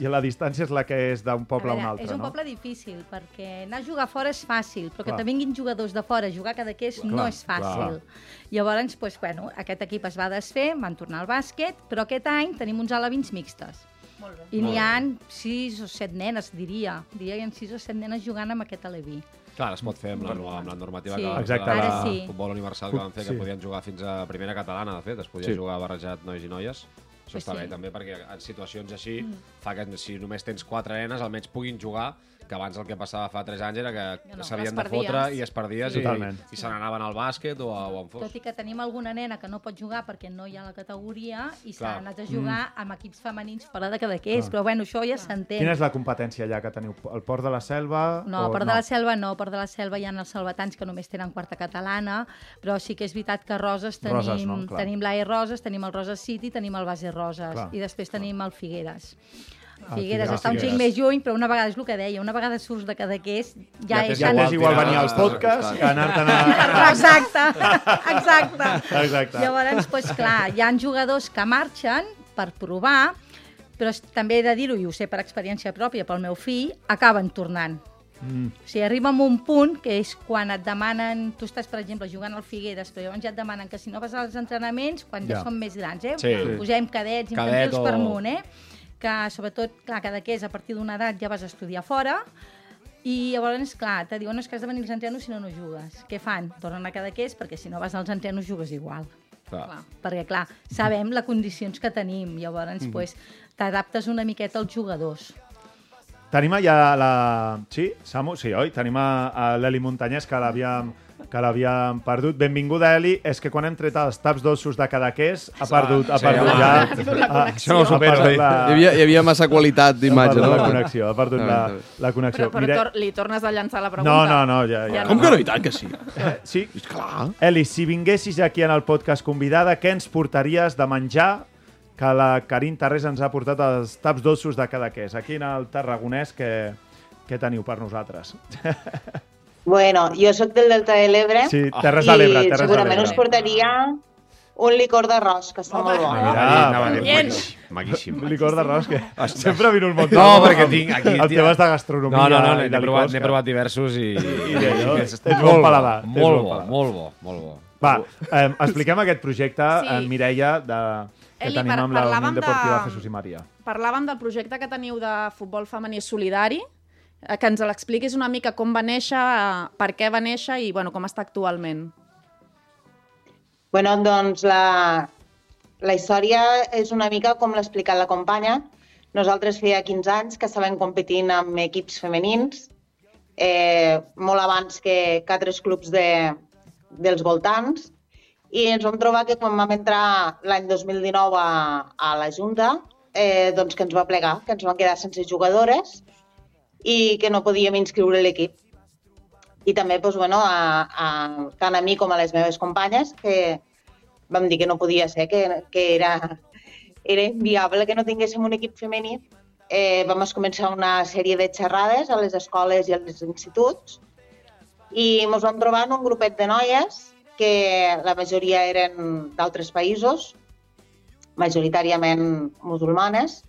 i la distància és la que és d'un poble a, un altre, és un no? poble difícil, perquè anar a jugar fora és fàcil, però que Clar. te vinguin jugadors de fora a jugar cada que és no Clar, és fàcil. clar. Llavors, doncs, bueno, aquest equip es va desfer, van tornar al bàsquet, però aquest any tenim uns alevins mixtes. Molt bé. I n'hi ha sis o set nenes, diria. Diria que hi ha sis o set nenes jugant amb aquest aleví. Clar, es pot fer amb la, amb la normativa Sí. que van Exacte, fer de Ara sí. futbol universal que van fer, que Sí. podien jugar fins a primera catalana, de fet, es podia Sí. jugar barrejat nois i noies. Això Pues està sí. bé també perquè en situacions així fa que si només tens quatre nenes almenys puguin jugar que abans el que passava fa 3 anys era que No, no, s'havien de fotre i es perdies Sí. i, Totalment. i se n'anaven al bàsquet o, a, o on fos. Tot i que tenim alguna nena que no pot jugar perquè no hi ha la categoria i s'ha anat a jugar amb equips femenins fora de Cadaqués, però bueno, això ja s'entén. Quina és la competència allà que teniu? El Port de la Selva? No, o Port de la Selva no, Port de la Selva hi ha els salvatans que només tenen quarta catalana, però sí que és veritat que Roses tenim, Roses, no? Clar. tenim l'AE Roses, tenim el Roses City, tenim el Base Roses Clar. i després tenim el Figueres. Ah, Figueres Figueres. està un xic més lluny, però una vegada és el que deia, una vegada surts de Cadaqués ja, Ja és... Ja t'és igual venir al Tirar- podcast que anar-te'n a... <laughs> Exacte, exacte. Exacte. Llavors, doncs, clar, hi ha jugadors que marxen per provar, però també he de dir-ho, i ho sé per experiència pròpia, pel meu fill, acaben tornant. Mm. O sigui, arriba a un punt que és quan et demanen, tu estàs, per exemple, jugant al Figueres, però llavors ja et demanen que si no vas als entrenaments, quan ja, Ja. són més grans, eh? Sí. Posem cadets, Cadet infantils o- per amunt, eh? Que, sobretot, clar, cada que és a partir d'una edat ja vas a estudiar fora, i llavors, clar, te diuen no, és que has de venir als entrenos si no, no jugues. Què fan? Tornen a cada que és perquè si no vas als entrenos jugues igual Clar. Clar. perquè, clar, sabem les condicions que tenim, llavors, Mhm. pues, t'adaptes una miqueta als jugadors. Tenim allà la... Sí, Samu? Sí, oi? Tenim a, a l'Eli Muntanyès, que l'havíem que l'havíem perdut. Benvinguda, Eli. És que quan hem tret els taps dolços de Cadaqués, ha perdut, ha sí, perdut ja... Ha perdut la ha- connexió. Això no ho supero, eh? la- Hi havia, hi havia massa qualitat ha d'imatge, perdut no? la connexió, ha perdut la, la connexió. Però, però tor li tornes a llançar la pregunta. No, no, no, ja, ja. Com que no? I tant que sí. Eh, sí, Clar. Eli, si vinguessis aquí en el podcast convidada, què ens portaries de menjar que la Carin Tarrés ens ha portat els taps dolços de Cadaqués? Aquí en el Tarragonès, què, què teniu per nosaltres? <laughs> Bueno, jo sóc del Delta de l'Ebre Sí, Terres de l'Ebre, i Terres de segurament l'Ebre. us portaria un licor d'arròs, que està Home. molt bo. Ah, Anava a dir, bien. maquíssim, maquíssim. Un licor d'arròs que sempre vino el munt. No, perquè tinc aquí- El teu és de gastronomia No, no, no, i n'he de provat, provat diversos i... <laughs> I d'allò, és tens bon molt paladar, molt bon bo, paladar. molt bo, molt bo. Va, eh, expliquem aquest projecte, Sí. eh, Mireia, de, que Eli, tenim amb la Unió parlàvem de- Deportiva Jesús i Maria. Parlàvem del projecte que teniu de futbol femení solidari, que ens l'expliquis una mica com va néixer, eh, per què va néixer i bueno, com està actualment. Bueno, doncs la... la història és una mica com l'ha explicat la companya. Nosaltres feia 15 anys que estàvem competint amb equips femenins, eh, molt abans que, que altres clubs de, dels voltants, i ens vam trobar que quan vam entrar l'any 2019 a, a la Junta, eh, doncs que ens va plegar, que ens van quedar sense jugadores i que no podíem inscriure l'equip. I també, doncs, bueno, a, a, tant a mi com a les meves companyes, que vam dir que no podia ser, que, que era, era inviable que no tinguéssim un equip femení. Eh, vam començar una sèrie de xerrades a les escoles i als instituts i ens vam trobar en un grupet de noies que la majoria eren d'altres països, majoritàriament musulmanes,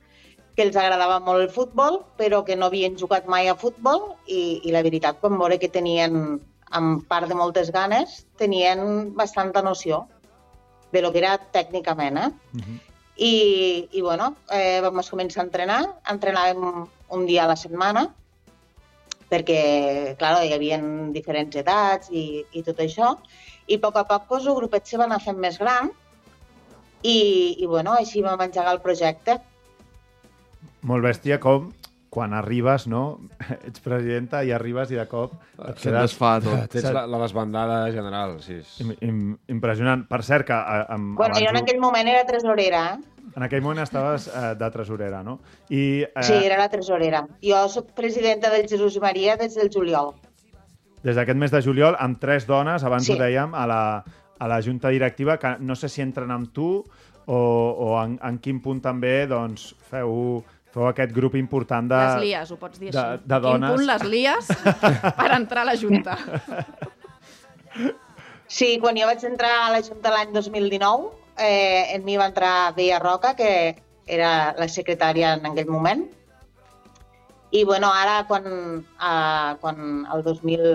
que els agradava molt el futbol, però que no havien jugat mai a futbol i, i la veritat, quan veure que tenien, amb part de moltes ganes, tenien bastanta noció de lo que era tècnicament, eh? Uh -huh. I, i bueno, eh, vam començar a entrenar, entrenàvem un dia a la setmana, perquè, clar, hi havia diferents edats i, i tot això, i a poc a poc doncs, el grupet se va anar fent més gran i, i bueno, així vam engegar el projecte. Molt bèstia com quan arribes, no? <laughs> Ets presidenta i arribes i de cop et Se't desfà tot. Tens la, la desbandada general, sí. és- Im, im, impressionant. Per cert, que a, amb, Bueno, jo en aquell moment era tresorera, eh? en aquell moment estaves eh, de tresorera, no? I eh, Sí, era la tresorera. Jo sóc presidenta del Jesús i Maria des del juliol. des d'aquest mes de juliol, amb tres dones, abans Sí. ho dèiem, a la, a la junta directiva, que no sé si entren amb tu o, o en, en quin punt també doncs, feu, feu aquest grup important de... Les lies, ho pots dir de, així. de dones. Quin punt les lies <laughs> per entrar a la Junta. Sí, quan jo vaig entrar a la Junta l'any 2019, eh, en mi va entrar Bea Roca, que era la secretària en aquell moment. I bueno, ara, quan, eh, quan el 2000,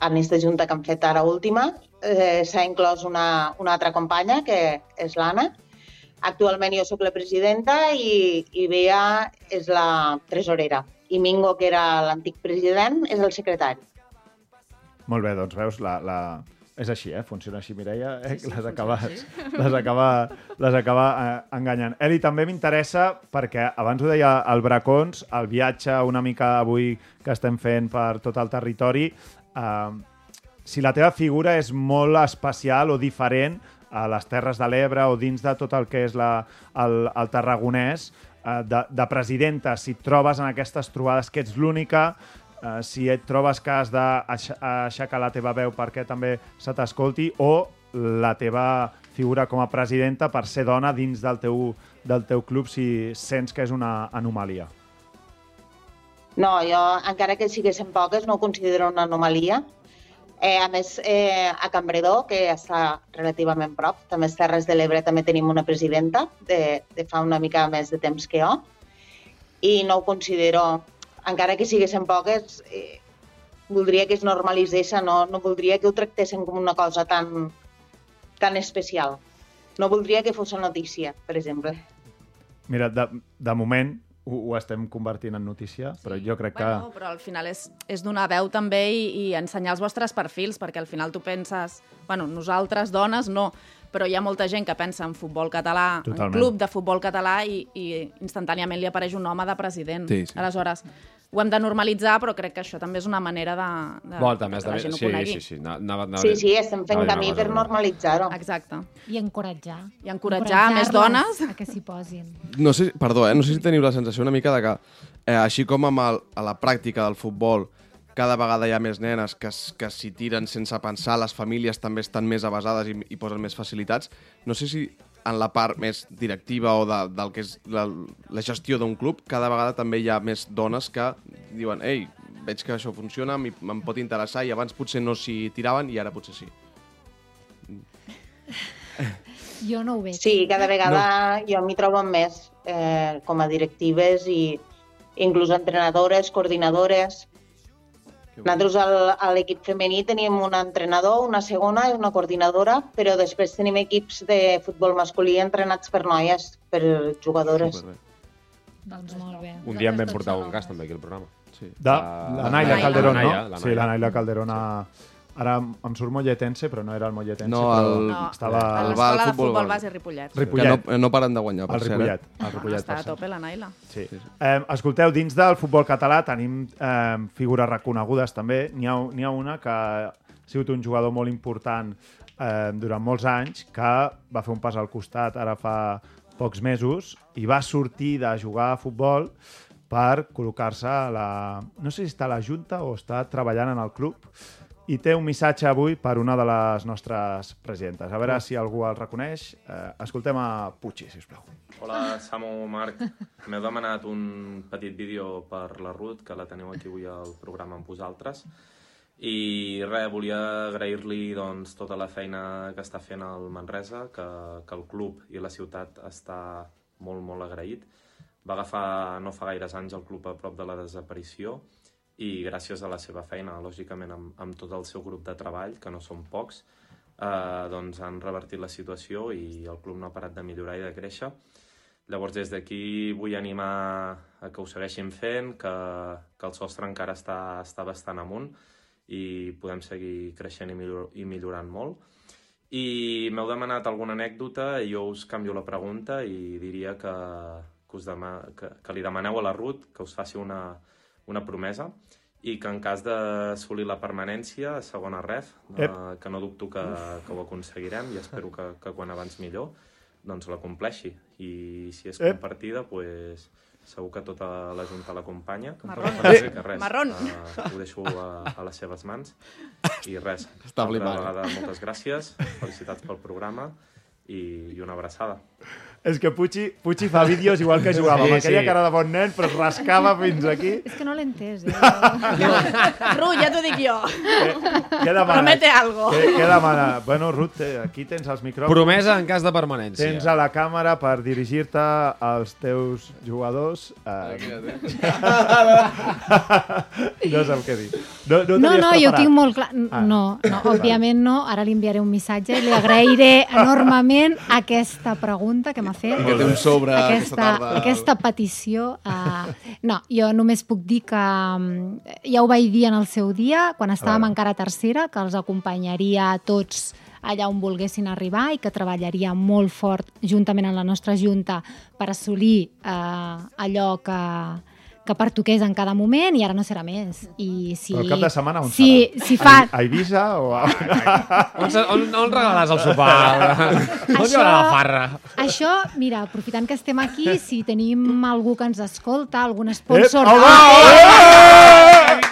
en aquesta junta que hem fet ara última, eh, s'ha inclòs una, una altra companya, que és l'Anna. Actualment jo sóc la presidenta i, i Bea és la tresorera. I Mingo, que era l'antic president, és el secretari. Molt bé, doncs veus, la, la... és així, eh? Funciona així, Mireia, eh? Sí, sí, les, acaba, així. <laughs> les acaba, les acaba eh, enganyant. Eli, també m'interessa, perquè abans ho deia el Bracons, el viatge una mica avui que estem fent per tot el territori, eh, si la teva figura és molt especial o diferent a les Terres de l'Ebre o dins de tot el que és la, el, el tarragonès, eh, de, de presidenta, si et trobes en aquestes trobades que ets l'única, eh, si et trobes que has d'aixecar la teva veu perquè també se t'escolti, o la teva figura com a presidenta per ser dona dins del teu, del teu club si sents que és una anomalia. No, jo, encara que siguessin poques, no ho considero una anomalia. Eh, a més, eh, a Cambredó, que està relativament prop, també a Terres de l'Ebre, també tenim una presidenta de, de fa una mica més de temps que jo, i no ho considero, encara que siguessin poques, eh, voldria que es normalitzés, no, no voldria que ho tractessin com una cosa tan, tan especial. No voldria que fos notícia, per exemple. Mira, de, de moment ho, ho estem convertint en notícia, però jo crec que... Bueno, però al final és, és donar veu també i, i ensenyar els vostres perfils, perquè al final tu penses... Bueno, nosaltres, dones, no, però hi ha molta gent que pensa en futbol català, Totalment. en club de futbol català, i, i instantàniament li apareix un home de president. Sí, sí. Aleshores, ho hem de normalitzar, però crec que això també és una manera de, de, Bon, també que de... la gent ho Sí, conegui. sí, sí. Anava, anava, Sí, sí, estem fent camí per normalitzar-ho. Exacte. I encoratjar. I encoratjar més dones. A que s'hi posin. No sé, perdó, eh? no sé si teniu la sensació una mica de que, eh, així com amb el, a la pràctica del futbol, cada vegada hi ha més nenes que, que s'hi tiren sense pensar, les famílies també estan més avasades i, i posen més facilitats. No sé si en la part més directiva o de, del que és la, la gestió d'un club, cada vegada també hi ha més dones que diuen ei, veig que això funciona, me'n pot interessar, i abans potser no s'hi tiraven i ara potser sí. Jo no ho veig. Sí, cada vegada no. jo m'hi trobo més eh, com a directives i inclús entrenadores, coordinadores. Nosaltres al- a l'equip femení tenim un entrenador, una segona i una coordinadora, però després tenim equips de futbol masculí entrenats per noies, per jugadores. Superbé. Doncs molt bé. Un dia em vam portar un cas també aquí al programa. Sí. De, La- la Naila Naila. Calderón, La no? Naila, Sí, la Naila Calderón a, Ara em surt Molletense, però no era el Molletense. No, però el- No, estava... a l'escola de Futbol base Ripollet. Ripollet. Que no, no paren de guanyar, per El cert. Ripollet. Eh? El Ah, Ripollet, està a tope la Naila. Sí. Eh, escolteu, dins del futbol català tenim eh, figures reconegudes també. N'hi ha, n'hi ha una que ha sigut un jugador molt important eh, durant molts anys, que va fer un pas al costat ara fa pocs mesos i va sortir de jugar a futbol per col·locar-se a la... No sé si està a la Junta o està treballant en el club i té un missatge avui per una de les nostres presidentes. A veure si algú el reconeix. Eh, escoltem a Puig, si us plau. Hola, Samu, Marc. M'heu demanat un petit vídeo per la Ruth, que la teniu aquí avui al programa amb vosaltres. I res, volia agrair-li doncs, tota la feina que està fent el Manresa, que, que el club i la ciutat està molt, molt agraït. Va agafar no fa gaires anys el club a prop de la desaparició i gràcies a la seva feina, lògicament amb, amb tot el seu grup de treball, que no són pocs, eh, doncs han revertit la situació i el club no ha parat de millorar i de créixer. Llavors, des d'aquí vull animar a que ho segueixin fent, que, que el sostre encara està, està bastant amunt i podem seguir creixent i, millor, i millorant molt. I m'heu demanat alguna anècdota i jo us canvio la pregunta i diria que, que, us dema, que, que li demaneu a la Ruth que us faci una, una promesa i que en cas d'assolir la permanència a segona ref, eh, que no dubto que, que ho aconseguirem i espero que, <laughs> que quan abans millor, doncs la compleixi. I si és Ep. compartida, pues, segur que tota la Junta l'acompanya. Dir que res, Marrón. eh, ho deixo a, a les seves mans. I res, <laughs> Està flipant. vegada moltes gràcies, felicitats pel programa i, i una abraçada. És que Puig, Puig fa vídeos igual que jugava, Sí, amb aquella sí. cara de bon nen, però es rascava fins aquí. És que no l'he entès, eh? <laughs> Ru, ja t'ho dic jo. Què demanes? Promete algo. Què, què demana? Bueno, Ruth, eh, aquí tens els micròfons. Promesa en cas de permanència. Tens a la càmera per dirigir-te als teus jugadors. Eh, <laughs> no sap què dir. No, no, No, no, jo tinc molt clar. Ah. No, no, òbviament no. Ara li enviaré un missatge i li agrairé enormement aquesta pregunta que m'ha fet. Que té un sobre aquesta aquesta, tarda. aquesta petició. Uh, no, jo només puc dir que mm, ja ho vaig dir en el seu dia, quan estàvem encara tercera, que els acompanyaria a tots allà on volguessin arribar i que treballaria molt fort juntament amb la nostra Junta per assolir eh, allò que, que pertoqués en cada moment i ara no serà més. I si, Però el cap de setmana on si, serà? Si fa... A, a Eivissa o a... On, on, on regalaràs el sopar? <laughs> on hi haurà la farra? Això, mira, aprofitant que estem aquí, si tenim algú que ens escolta, algun sponsor... Ep, Ah, home!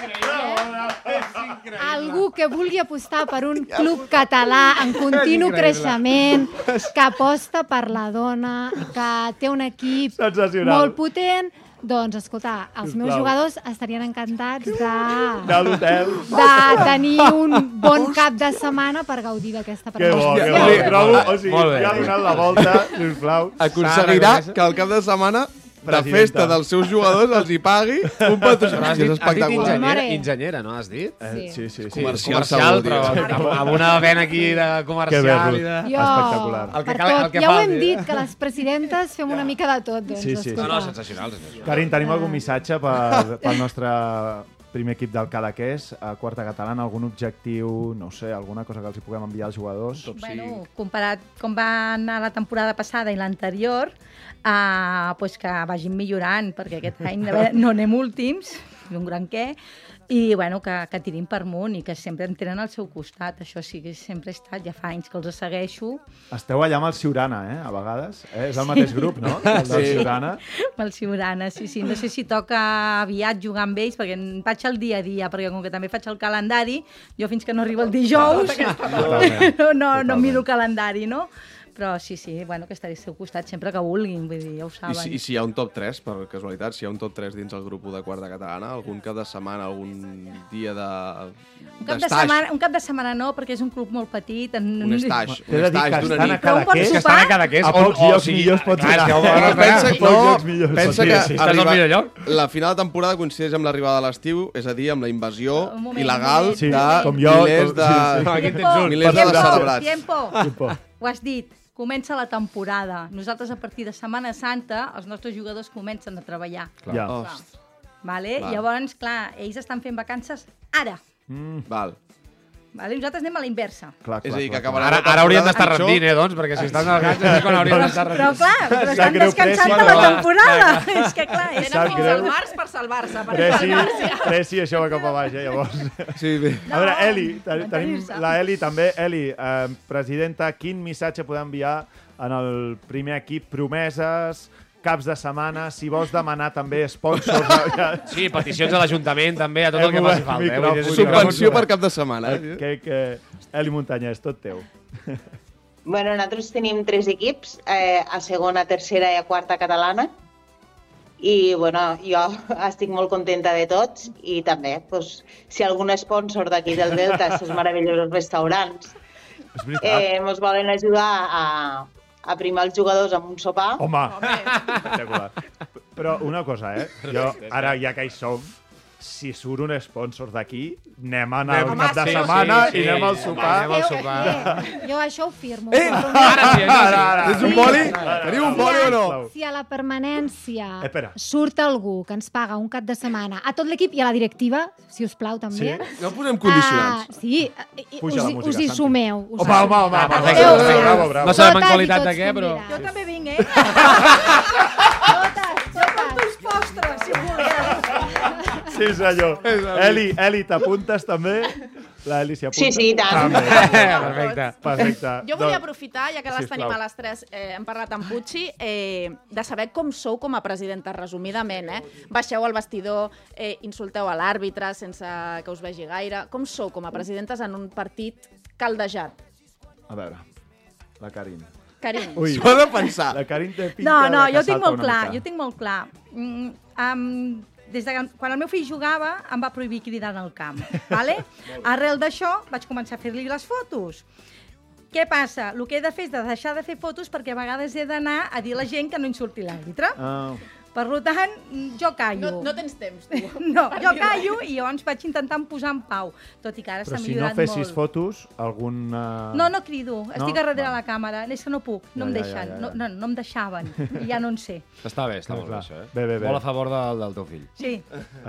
algú que vulgui apostar per un club català en continu creixement, que aposta per la dona, que té un equip Sensacional. molt potent, doncs, escolta, els meus jugadors estarien encantats de, De l'hotel. de tenir un bon cap de setmana per gaudir d'aquesta Que bo, que bo. Trobo, o sigui, molt bé. ja ha donat la volta, sisplau. Aconseguirà que al cap de setmana de Presidenta. festa dels seus jugadors els hi pagui un patrocinador. Has dit, És has dit espectacular. enginyera, enginyera, no has dit? Eh, sí, sí, sí. Comercial, Comercial, però amb, amb una vena aquí de Que bé, comercial i Ruth. de... Jo, Espectacular. El que cal- el que ja ho hem eh? dit, que les presidentes fem una mica de tot. Doncs, Sí, sí, sí. No, no, sensacional. sensacional. Carin, tenim algun missatge per, pel nostre primer equip del Cadaqués, a quarta catalana, algun objectiu, no ho sé, alguna cosa que els hi puguem enviar als jugadors? Bueno, comparat com va anar la temporada passada i l'anterior, uh, pues que vagin millorant, perquè aquest any no anem últims, un gran què, i bueno, que, que tirin per munt i que sempre em tenen al seu costat. Això sí que sempre he estat, ja fa anys que els segueixo, Esteu allà amb el Ciurana, eh, a vegades. Eh? És el mateix grup, no? <laughs> El del Sí. Ciurana. pel Ciurana, sí, sí. No sé si toca aviat jugar amb ells, perquè en faig el dia a dia, perquè com que també faig el calendari, jo fins que no arriba el dijous <laughs> no, no, no Totalment. miro el calendari, no? Però sí, sí, bueno, que estaré al seu costat sempre que vulguin, vull dir, ja ho I saben. si, I si hi ha un top 3, per casualitat, si hi ha un top 3 dins el grup de quarta catalana, algun cap de setmana, algun dia de... un, cap de setmana, un cap de setmana no, perquè és un club molt petit. En... un estaix, un estaix que d'una estan a nit. Però un bon Cadaqués. Que estan a Cadaqués. A pocs llocs sigui, millors pots clar, anar. bueno, Pensa, no, pensa Sí, que sí, estàs al arriba- millor lloc. la final de temporada coincideix amb l'arribada de l'estiu, és a dir, amb la invasió il·legal. Sí, de com jo, milers com- de... sí, sí. Aquí tens Tiempo, un. Milers de tiempo. Tiempo. Ho has dit, comença la temporada. Nosaltres a partir de Setmana Santa els nostres jugadors comencen a treballar. Ja. Ostres, Vale? Clar. Llavors, clar, ells estan fent vacances ara. Mm. val. Vale? Nosaltres anem a la inversa. Clar, És clar, a dir, que acabarà Ara, ara haurien temporada d'estar rendint, eh, doncs, perquè si estan al ganx és quan haurien d'estar Però rendint. clar, però estan descansant Preci. de la temporada. <laughs> És que clar, és... Sap Tenen fins al març per salvar-se, per Preci, salvar-se. Preci, això va cap a baix, eh, llavors. Sí, bé. A veure, Eli, te- tenim la Eli també. Eli, eh, presidenta, quin missatge podem enviar en el primer equip? Promeses, caps de setmana, si vols demanar també sponsors... Ja, Sí, peticions a l'Ajuntament també, a tot el Hem que faci falta. Eh? micròfon. Vull dir, és- Subvenció per cap de setmana. que, Eh? que, que, Eli Muntanyès, tot teu. Bueno, nosaltres tenim tres equips, eh, a segona, tercera i a quarta catalana. I bueno, jo estic molt contenta de tots i també, pues, si algun sponsor d'aquí del Delta, <laughs> aquests meravellosos restaurants, És eh, ens volen ajudar a, a primar els jugadors amb un sopar, Home, espectacular. Però una cosa, eh? Jo, ara ja que hi som, si surt un sponsor d'aquí, anem a anar Home, cap de sí, setmana sí, sí. i anem al Home, sopar. anem al Jo, sopar. eh, jo això ho firmo. Eh, Ara sí, això sí. Tens un boli? Teniu un boli o no? Si a la permanència Eh, espera. surt algú que ens paga un cap de setmana a tot l'equip i a la directiva, si us plau, també. Sí? No posem condicionants. Ah, sí, eh, i- Puja us, música, us hi Santi. sumeu. Us Home, home, home. Adéu, Bravo, bravo, bravo. No sabem en qualitat de tots què, però... Jo també vinc, eh? Totes, totes. Els postres, si voleu. Sí, senyor. <laughs> Eli, Eli, t'apuntes també? La Eli s'hi apunta. Sí, sí, i tant. També. <laughs> Perfecte. Perfecte. Jo volia Doncs- aprofitar, ja que les tenim a les tres, eh, hem parlat amb Pucci, eh, de saber com sou com a presidenta, resumidament. Eh? Baixeu al vestidor, eh, insulteu a l'àrbitre sense que us vegi gaire. Com sou com a presidentes en un partit caldejat? A veure, la Karin. Carin, Ui, S'ho de pensar. la Karin té pinta No, no, de jo tinc salta molt una clar, mica. jo tinc molt clar. Mm, um, des de quan el meu fill jugava, em va prohibir cridar en el camp. Vale? <laughs> Arrel d'això, vaig començar a fer-li les fotos. Què passa? El que he de fer és de deixar de fer fotos perquè a vegades he d'anar a dir a la gent que no insulti l'àrbitre. Ah, Per tant, jo callo. no, no tens temps, tu. <laughs> No, jo callo i llavors vaig intentant posar en pau, tot i que ara però s'ha si no millorat fessis molt. fotos, alguna... No, no crido, estic a darrere Va. la càmera, és que no puc, no Ja, em deixen, ja, ja, ja. No, no, no em deixaven, i ja no en sé. <laughs> Està bé, està molt bé, clar. això, eh? Bé, bé, bé. Molt a favor del, del teu fill. Sí,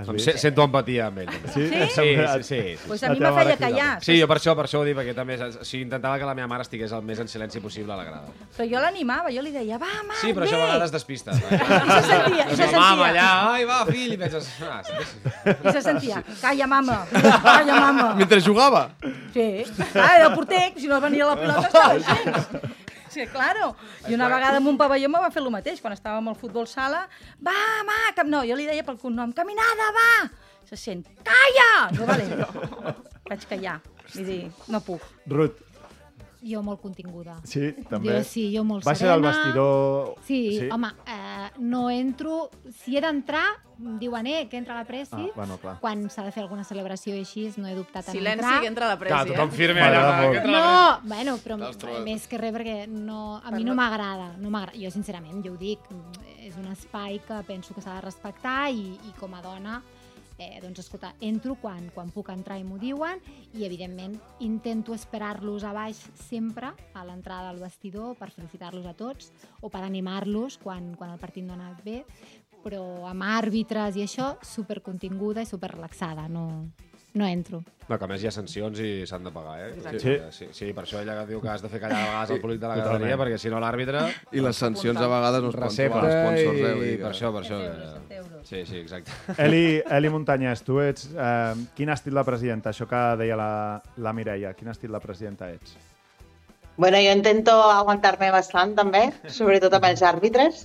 Em se, sento empatia amb ell. Sí? Sí? Sí, sí, sí. sí. pues a mi me mare feia callar. Sí, jo per això, per això ho dic, perquè també o sigui, intentava que la meva mare estigués el més en silenci possible a la grada. Però jo l'animava, jo li deia, va, Marc, Sí, però això a bé! vegades despista. I <laughs> se sentia, i se La mama sentia. allà, ai, va, fill, i penses... Ah, sí, sí. I se sentia, calla, mama, calla, mama. Mentre jugava. Sí, ah, era el porter, si no venia la pilota estava així. Sí, claro. I una vegada en un pavelló me va fer el mateix, quan estàvem al futbol sala. Va, ma, cap... no, jo li deia pel cognom, caminada, va! Se sent, calla! No, vale. Vaig callar. Vull dir, no puc. Ruth, Jo molt continguda. sí, també. Jo sí, jo molt Baixa serena. del vestidor... Sí, sí. home, eh, no entro... Si he d'entrar, diuen, eh, que entra la pressi. Ah, bueno, clar. Quan s'ha de fer alguna celebració i així, no he dubtat en Silenci, entrar. que entra la Clar, pressi, tothom eh? firme allà. que entra la No, bueno, però més que res perquè no, a mi no m'agrada. No m'agrada. jo, sincerament, jo ho dic, és un espai que penso que s'ha de respectar i, i com a dona eh, doncs, escolta, entro quan, quan puc entrar i m'ho diuen i, evidentment, intento esperar-los a baix sempre a l'entrada del vestidor per felicitar-los a tots o per animar-los quan, quan el partit no ha anat bé, però amb àrbitres i això, supercontinguda i superrelaxada, no, no entro. No, que a més hi ha sancions i s'han de pagar, eh? Exacte. Sí. sí, sí, per això ella diu que has de fer callar a vegades el polític de la graderia, perquè si no l'àrbitre I les sancions a vegades no es poden recepta trobar els sponsors, eh? i per això, per això. euros. Sí, sí, exacte. Eli, Eli Muntanyès, tu ets... Eh, quin estil de presidenta? Això que deia la, la Mireia. Quin estil de presidenta ets? Bueno, jo intento aguantar-me bastant també, sobretot amb els àrbitres,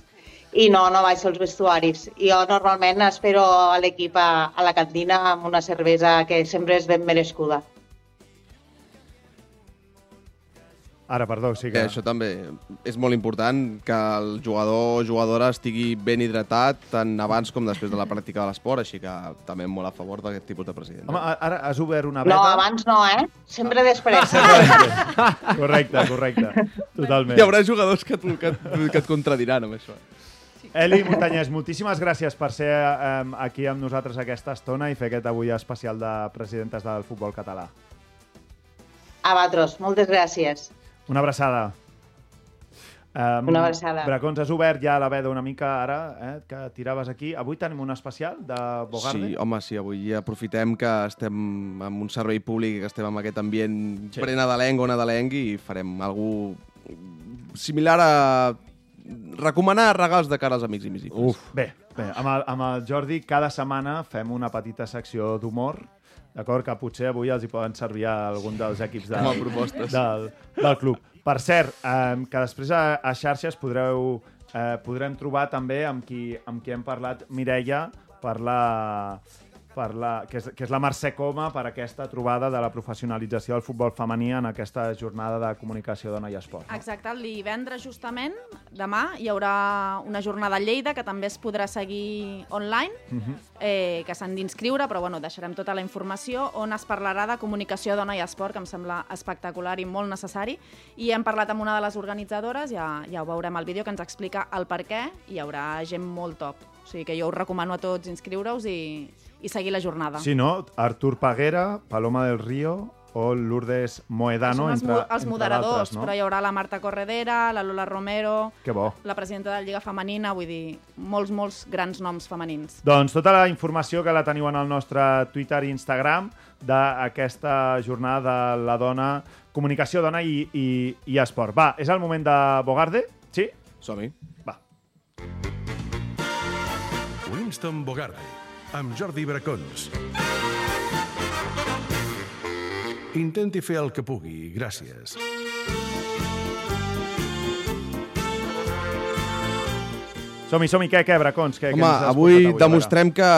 i no, no baixo els vestuaris. Jo normalment espero a l'equip a, a la cantina amb una cervesa que sempre és ben merescuda. Ara, perdó, sí Que que... això també és molt important que el jugador o jugadora estigui ben hidratat tant abans com després de la pràctica de l'esport, així que també molt a favor d'aquest tipus de president. Home, a- ara has obert una No, veda... abans no, eh? Sempre després. <laughs> Correcte, correcte. Totalment. Hi haurà jugadors que, tu, que, que et contradiran amb això. Eli Muntanyès, moltíssimes gràcies per ser eh, aquí amb nosaltres aquesta estona i fer aquest avui especial de presidentes del futbol català. A vosaltres, moltes gràcies. Una abraçada. Um, Una abraçada. Bracons, has obert ja la veda una mica ara, eh, que tiraves aquí. Avui tenim un especial de Bogarde. Sí, home, sí, avui aprofitem que estem amb un servei públic i que estem en aquest ambient Sí. pre-nadalenc o nadalenc i farem algú similar a recomanar regals de cara als amics invisibles. Uf. Bé, bé amb, el, amb el Jordi cada setmana fem una petita secció d'humor, d'acord? Que potser avui els hi poden servir a algun dels equips de, propostes. del, del club. Per cert, eh, que després a, a xarxes podreu, eh, podrem trobar també amb qui, amb qui hem parlat, Mireia, per la, per la, que, és, que és la Mercè Coma per aquesta trobada de la professionalització del futbol femení en aquesta jornada de comunicació dona i esport. No? Exacte, el divendres justament, demà, hi haurà una jornada a Lleida que també es podrà seguir online, Mhm. eh, que s'han d'inscriure, però bueno, deixarem tota la informació, on es parlarà de comunicació dona i esport, que em sembla espectacular i molt necessari, i hem parlat amb una de les organitzadores, ja, ja ho veurem al vídeo, que ens explica el per què, i hi haurà gent molt top. O sigui que jo us recomano a tots inscriure-us i, i seguir la jornada. Sí, no? Artur Paguera, Paloma del Río o Lourdes Moedano, els, entre, els entre moderadors, d'altres, no? però hi haurà la Marta Corredera, la Lola Romero, Que bo. la presidenta de la Lliga Femenina, vull dir, molts, molts grans noms femenins. Doncs tota la informació que la teniu en el nostre Twitter i Instagram d'aquesta jornada de la dona, comunicació dona i, i, i esport. Va, és el moment de Bogarde? Sí? Som-hi. Va. Winston Bogarde, amb Jordi Bracons. Intenti fer el que pugui, gràcies. Som-hi, som-hi. Què, què, Bracons? Què, què Home, has avui avui? demostrem que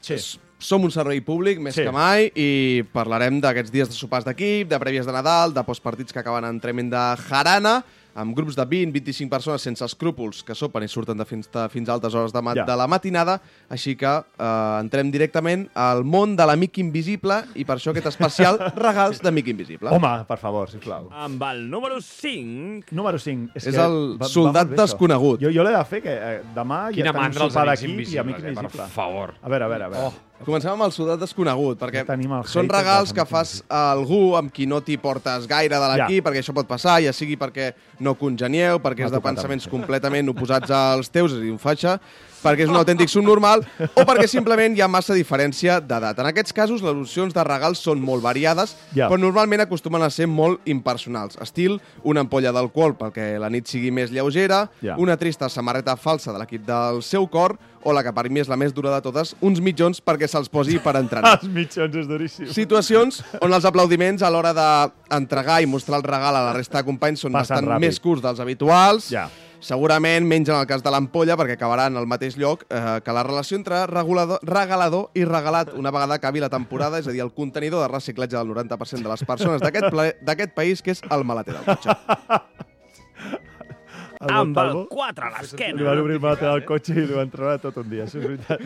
Sí. som un servei públic més Sí. que mai i parlarem d'aquests dies de sopars d'equip, de prèvies de Nadal, de postpartits que acaben en tremenda jarana, amb grups de 20-25 persones sense escrúpols que sopen i surten de fins, de, fins a altes hores de, ma Ja. de la matinada, així que eh, entrem directament al món de l'amic invisible i per això aquest especial <laughs> regals d'amic invisible. Home, per favor, sisplau. Amb el número 5... Número 5. És, És que el va- va soldat això. desconegut. Jo, jo l'he de fer, que eh, demà Quina ja tenim mandra els sopar amics d'equip i amic invisibles, eh, invisible. per favor. A veure, a veure, a veure. Oh. Comencem amb el soldat desconegut, perquè són regals que fas a algú amb qui no t'hi portes gaire de l'equip, Ja. perquè això pot passar, ja sigui perquè no congenieu, perquè és de pensaments completament oposats als teus, és a dir, un fatxa, perquè és un autèntic subnormal, o perquè simplement hi ha massa diferència d'edat. En aquests casos, les opcions de regals són molt variades, Ja. però normalment acostumen a ser molt impersonals. Estil, una ampolla d'alcohol perquè la nit sigui més lleugera, Ja. una trista samarreta falsa de l'equip del seu cor, o la que per mi és la més dura de totes, uns mitjons perquè se'ls posi per entrenar. <laughs> Els mitjons és duríssim. Situacions on els aplaudiments a l'hora d'entregar i mostrar el regal a la resta de companys són Passen bastant ràpid. més curts dels habituals. Ja. Segurament menys en el cas de l'ampolla, perquè acabarà en el mateix lloc eh, que la relació entre regulador, regalador i regalat una vegada acabi la temporada, és a dir, el contenidor de reciclatge del 90% de les persones d'aquest país, que és el maleter del cotxe. El Amb el Montalvo 4 a li l'esquena. van obrir el del cotxe i li van treure tot un dia, això és veritat.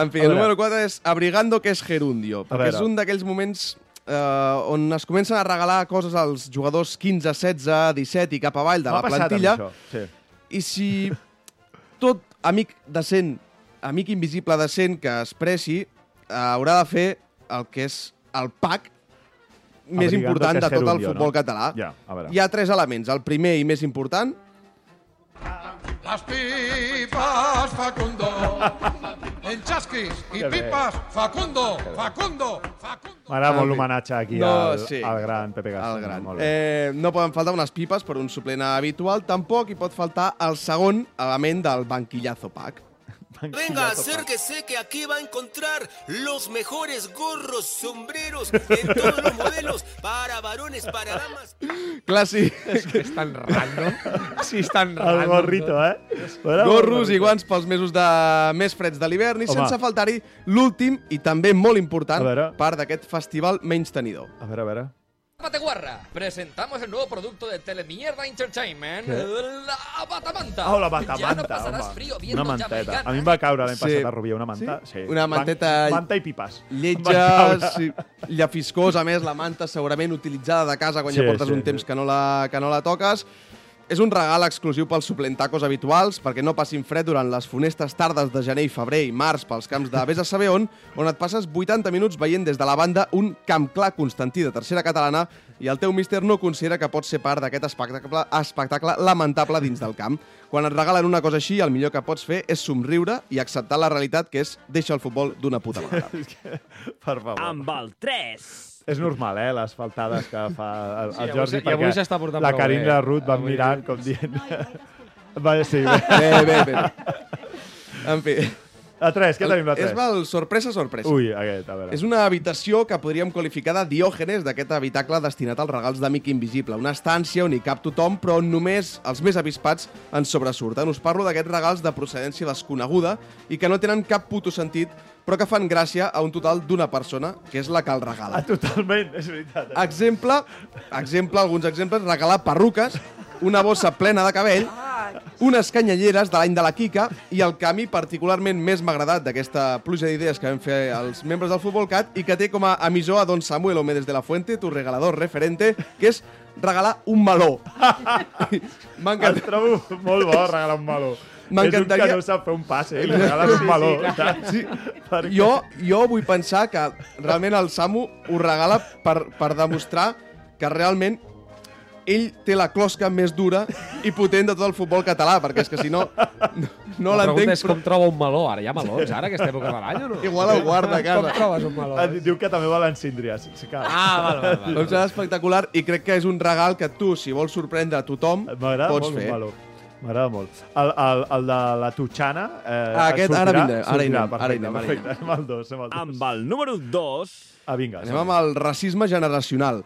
En fi, el número 4 és Abrigando, que és gerundio, perquè és un d'aquells moments eh, on es comencen a regalar coses als jugadors 15, 16, 17 i cap avall de la plantilla. amb això, sí. I si tot amic decent, amic invisible decent que es preci, eh, haurà de fer el que és el pack més Abrigando, important que de tot el gerundio, futbol no? català. Ja, a veure. Hi ha tres elements. El primer i més important, Las pipas, Facundo. En chasquis bé. pipas, Facundo, Facundo, Facundo. M'agrada molt l'homenatge aquí No, al, sí. al gran Pepe Gasol. gran. Molt bé. Eh, no poden faltar unes pipes per un suplent habitual, tampoc hi pot faltar el segon element del banquillazo pack. Venga, acérquese que aquí va a encontrar los mejores gorros, sombreros en todos los modelos, para varones, para damas. Clàssic. És que és tan random. Sí, és tan El random. gorrito, eh? Era Gorros i guants pels mesos de més freds de l'hivern i Home. sense faltar-hi l'últim i també molt important part d'aquest festival menys tenidor. A veure, a veure. Guarra, presentamos el nuevo producto de Telemierda Entertainment, ¿Qué? la batamanta. Oh, la Ya no batamanta, pasarás home. frío viendo Una manteta. A mi em va caure l'any Sí. passat a Rubí una manta. Sí. Una manteta- Manta i pipes. Lletja, sí, llafiscosa, a més, la manta segurament utilitzada de casa quan Sí, ja portes sí, un sí. temps que no, la, que no la toques. És un regal exclusiu pels suplentacos habituals perquè no passin fred durant les funestes tardes de gener i febrer i març pels camps de vés a saber on, on et passes 80 minuts veient des de la banda un camp clar Constantí de tercera catalana i el teu míster no considera que pots ser part d'aquest espectacle, espectacle lamentable dins del camp. Quan et regalen una cosa així, el millor que pots fer és somriure i acceptar la realitat que és deixa el futbol d'una puta <laughs> vegada. Per favor. Amb el 3. És normal, eh, les faltades que fa el, Sí, el avui Jordi, avui s'està portant la Carina bé. i la Ruth van Avui- mirant com dient... <laughs> Va, sí, Bé, bé, bé. En fi. La 3, què tenim la 3? És val, sorpresa, sorpresa. Ui, aquest, a veure. És una habitació que podríem qualificar de diògenes d'aquest habitacle destinat als regals d'amic invisible. Una estància on hi cap tothom, però on només els més avispats en sobresurten. Us parlo d'aquests regals de procedència desconeguda i que no tenen cap puto sentit, però que fan gràcia a un total d'una persona, que és la que el regala. Ah, totalment, és veritat. Exemple, exemple, alguns exemples, regalar perruques, una bossa plena de cabell, unes canyelleres de l'any de la Kika i el que a mi particularment més m'ha agradat d'aquesta pluja d'idees que vam fer els membres del Futbol Cat i que té com a emissor a Don Samuel Omedes de la Fuente, tu regalador referente, que és regalar un meló. <laughs> El encantat. trobo molt bo, regalar un meló. M'encantaria- És un que no sap fer un passe, eh? li regales un meló. saps? Sí. Perquè- Jo, jo vull pensar que realment el Samu ho regala per, per demostrar que realment ell té la closca més dura i potent de tot el futbol català, perquè és que si no, no, no la pregunta l'entenc. és com troba un meló. Ara hi ha melons, ara, aquesta època de l'any, o no? Igual el guarda a casa. Com trobes un meló? Ah, Diu que també volen síndries. Sí que... Ah, val, val, val. Doncs serà espectacular i crec que és un regal que tu, si vols sorprendre a tothom, pots molt fer. M'agrada molt. El, el, el de la Tutxana... Eh, Ah, aquest sortirà? ara vindrem, ara hi anem, ara hi anem, perfecte. Anem al 2, anem al 2. Amb el número 2. Ah, vinga. Anem amb el racisme generacional.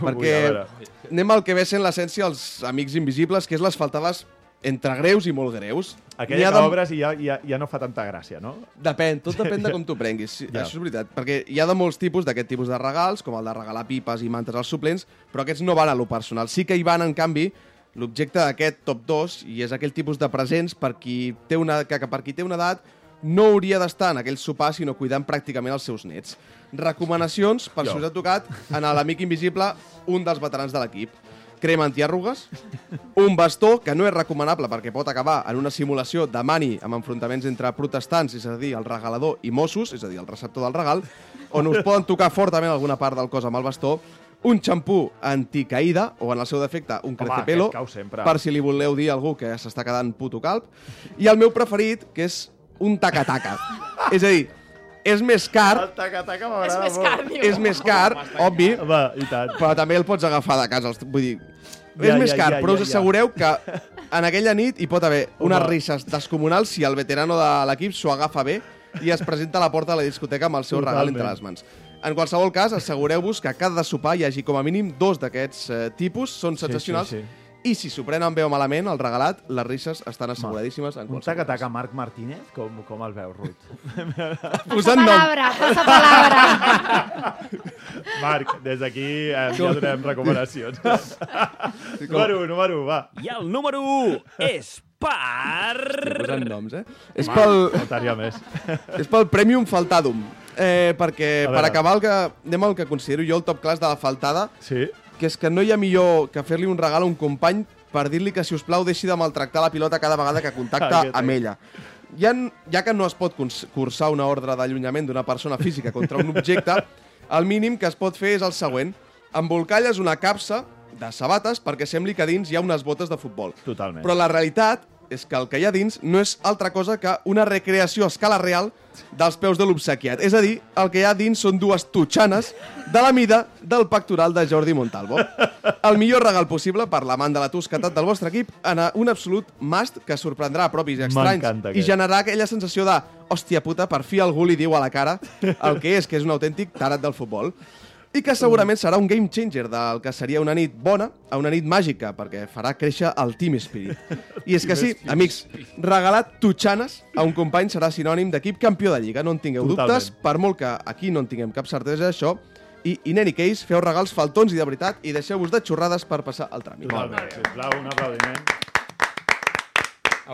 perquè a veure. Anem al que ve sent l'essència dels amics invisibles, que és les faltades entre greus i molt greus. Aquella ha de- obres i ja, ja, ja no fa tanta gràcia, no? Depèn, tot depèn de <laughs> com t'ho prenguis. Sí, Ja. Això és veritat, perquè hi ha de molts tipus d'aquest tipus de regals, com el de regalar pipes i mantes als suplents, però aquests no van a lo personal. Sí que hi van, en canvi, l'objecte d'aquest top 2, i és aquell tipus de presents per qui té una, que, que per qui té una edat no hauria d'estar en aquell sopar, sinó cuidant pràcticament els seus nets. Recomanacions, per Jo. si us ha tocat, en l'amic invisible, un dels veterans de l'equip. Crema antiarrugues, un bastó que no és recomanable perquè pot acabar en una simulació de mani amb enfrontaments entre protestants, és a dir, el regalador i Mossos, és a dir, el receptor del regal, on us poden tocar fortament alguna part del cos amb el bastó, un xampú anticaïda, o en el seu defecte, un crecepelo, per si li voleu dir a algú que s'està quedant puto calp, i el meu preferit, que és un taca-taca. és a dir, és més car, El taca-taca m'agrada És més molt. car, diu. és més car, obvi, Home, i tant. però també el pots agafar de casa. Vull dir, Ja, és més car, ja, però ja, us ja. assegureu que en aquella nit hi pot haver unes risses descomunals si el veterano de l'equip s'ho agafa bé i es presenta a la porta de la discoteca amb el seu regal Totalment. entre les mans. En qualsevol cas, assegureu-vos que a cada sopar hi hagi com a mínim dos d'aquests eh, tipus, són sensacionals, sí, sí. I si s'ho prenen bé o malament, el regalat, les risses estan asseguradíssimes en Un qualsevol cas. taca-taca Marc Martínez, com, com el veus, Ruth? Posant nom. Palabra, passa palabra. <laughs> Marc, des d'aquí eh, ja donem recomanacions. <laughs> número 1, número 1, va. I el número 1 és per... posant noms, eh? És pel, Faltaria més. <laughs> és pel Premium Faltadum. Eh, perquè, A per veure. acabar, el que, anem al que considero jo el top class de la faltada, Sí? Que és que no hi ha millor que fer-li un regal a un company per dir-li que, si us plau, deixi de maltractar la pilota cada vegada que contacta amb ella. Ja, ja que no es pot cursar una ordre d'allunyament d'una persona física contra un objecte, el mínim que es pot fer és el següent. Embolcalles una capsa de sabates perquè sembli que dins hi ha unes botes de futbol. Totalment. Però la realitat és que el que hi ha dins no és altra cosa que una recreació a escala real dels peus de l'obsequiat. És a dir, el que hi ha dins són dues tutxanes de la mida del pectoral de Jordi Montalvo. El millor regal possible per l'amant de la tosquetat del vostre equip en un absolut must que sorprendrà a propis i estranys i generarà aquella sensació de hòstia puta, per fi algú li diu a la cara el que és, que és un autèntic tarat del futbol. I que segurament serà un game changer del que seria una nit bona a una nit màgica, perquè farà créixer el team spirit. I és que sí, amics, regalar tutxanes a un company serà sinònim d'equip campió de Lliga, no en tingueu Totalment. dubtes, per molt que aquí no en tinguem cap certesa d'això, i in any case, feu regals faltons i de veritat i deixeu-vos de xorrades per passar el tràmit. Totalment. Sisplau, un aplaudiment.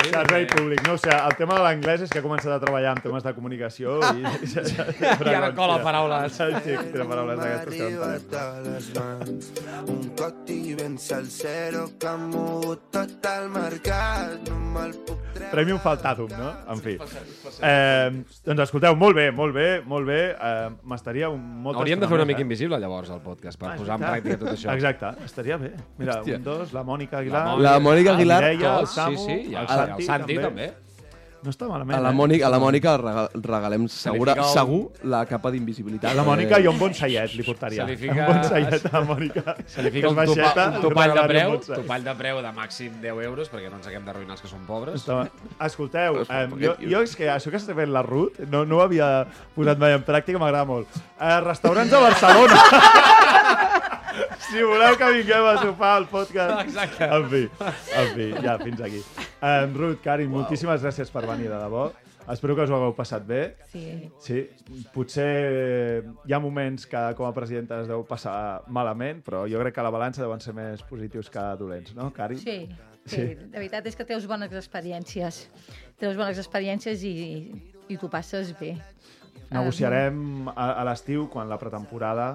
Servei públic. No, o sigui, el tema de l'anglès és que ha començat a treballar en temes de comunicació i... I ara cola paraules. Sí, tira paraules d'aquestes que no entenem. un coti ben salsero que ha mogut tot el mercat no me'l puc treure Premium faltàtum, no? En fi. Eh, doncs escolteu, molt bé, molt bé, molt bé. Eh, M'estaria un molt Hauríem de fer una mica invisible, llavors, al podcast, per posar en pràctica tot això. Exacte, estaria bé. Mira, Hòstia. un, dos, la Mònica Aguilar... La Mònica Aguilar. La Mireia, el sí, sí, i el- el i el Santi, Santi, també. No està malament, A la eh? Mònica, a la Mònica rega- regalem segura, un- segur la capa d'invisibilitat. La Mònica i un bonsaiet li portaria. Se li fica- Un bonsaiet a la Mònica. Se li fica un, baixeta, un topall de preu, un topall de preu de màxim 10 euros, perquè no ens haguem d'arruïnar els que són pobres. Està- Escolteu, eh, jo, jo és que això que està fent la Ruth no, no ho havia posat mai en pràctica, m'agrada molt. Eh, restaurants a Barcelona. <laughs> si voleu que vinguem a sopar al podcast. <laughs> Exacte. En fi, en fi, ja, fins aquí. Eh, Ruth, Karin, wow. moltíssimes gràcies per venir, de debò. Espero que us ho hagueu passat bé. Sí. Sí, potser hi ha moments que com a presidenta es deu passar malament, però jo crec que a la balança deuen ser més positius que dolents, no, Cari? Sí, sí, Sí. la veritat és que teus bones experiències. Teus bones experiències i, i t'ho passes bé. Negociarem a, a l'estiu, quan la pretemporada...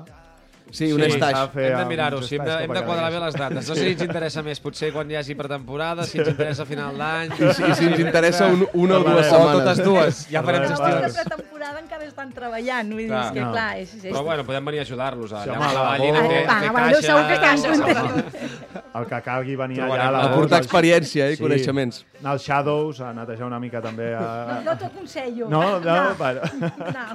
Sí, un de fer Hem de mirar-ho, sí, hem de, hem de a quadrar bé les dates. No sé si ens interessa més, potser quan hi hagi pretemporada, si ens interessa a final d'any... I si, i si ens interessa un, una o dues O setmanes. totes dues, ja farem Però pretemporada encara estan treballant, vull dir, Clar. és que No. clar, és, és... Però bueno, podem venir a ajudar-los Sí, allà home, la a a Ah, fer bueno, caixa... segur que contents. El que calgui venir Trobarem allà... a Aportar als- experiència eh, i coneixements. Anar als Shadows, a netejar una mica també. No, A... no t'ho aconsello. No, no, no. bueno. <laughs> no.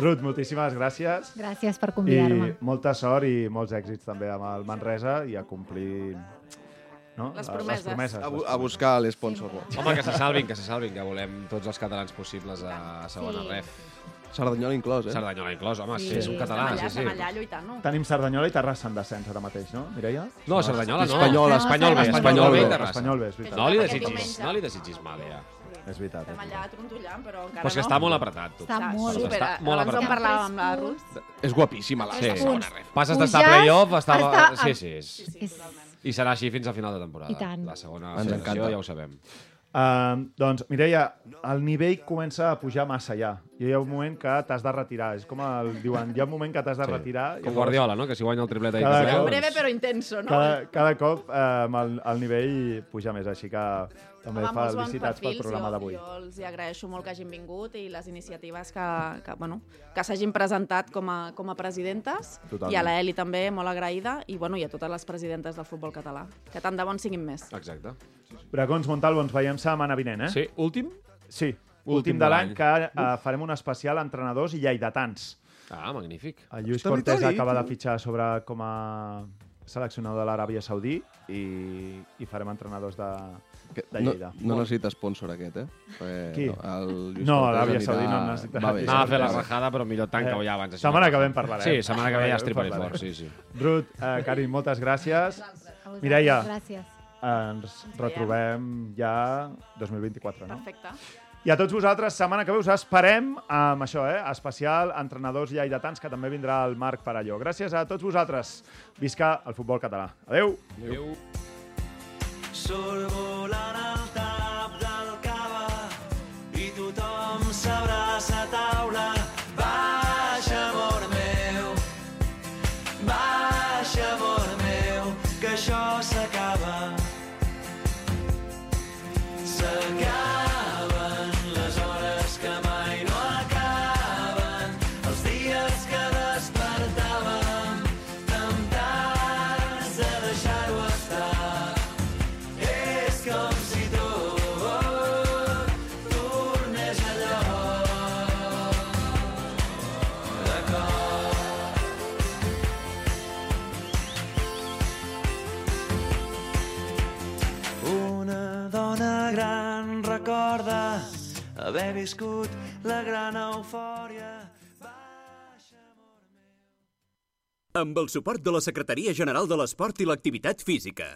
Ruth, moltíssimes gràcies. Gràcies per I convidar-me. molta sort i molts èxits també amb el Manresa i a complir no? Les les promeses. promeses. A, bu- a buscar l'esponsor. Home, que se salvin, que se salvin, que volem tots els catalans possibles a segona Sí. ref. Sardanyola inclòs, eh? Sardanyola inclòs, home, sí, Sí, és un català, estem allà, sí, estem sí. allà lluitant-ho. Tenim Cerdanyola i Terrassa en descens ara mateix, no, Mireia? No, Cerdanyola no. Espanyola, Espanyol bé, Espanyol espanyol bé. Terrassa. Espanyol bé, és veritat. No li desitgis, no li desitgis mal, ja. És veritat. Estem allà trontollant, però encara Però és que no. està molt apretat, tu. Està molt Super, Està molt abans en apretat. parlàvem amb la Ruth. És guapíssima, la Sí. segona ref. Passes d'estar a playoff, estava... Sí, a- sí, és... I serà així fins a final de temporada. I tant. La segona Ens encanta. ja ho sabem. Uh, doncs, Mireia, el nivell comença a pujar massa ja. I hi ha un moment que t'has de retirar. És com el diuen, hi ha un moment que t'has de retirar. i Com llavors Guardiola, no? Que si guanya el triplet. Cada que cop- guanya, Breve però intenso, no? Cada, cada cop eh, el, el nivell puja més, així que també Home, bons felicitats pel programa jo, d'avui. Jo els hi agraeixo molt que hagin vingut i les iniciatives que, que, bueno, que s'hagin presentat com a, com a presidentes. Totalment. I a la Eli també, molt agraïda. I, bueno, i a totes les presidentes del futbol català. Que tant de bons siguin més. Exacte. Bracons Montalvo, ens veiem setmana vinent, eh? Sí, últim? Sí, Últim últim de l'any que eh, farem un especial entrenadors i lleidatans. Ah, magnífic. El Lluís Territori, Cortés acaba de tio. fitxar sobre com a seleccionador de l'Aràbia Saudí i, i farem entrenadors de, Que de no, Lleida. no necessita sponsor aquest, eh? Perquè Qui? El Lluís No, Cortés l'Aràbia Saudí no necessita- Va bé. Anava a fer la rajada, però millor tanca-ho ja abans. així Setmana no que ve en parlarem. Sí, setmana que ve ja parlarem. fort, sí, sí. Ruth, eh, Karin, moltes gràcies. Mireia. Gràcies. Ens retrobem ja 2024, no? Perfecte. I a tots vosaltres, setmana que ve us esperem amb això, eh? Especial entrenadors lleidatans, que també vindrà el Marc Parelló. Gràcies a tots vosaltres. Visca el futbol català. Adeu. Volant el viscut la gran eufòria. Amb el suport de la Secretaria General de l'Esport i l'Activitat Física.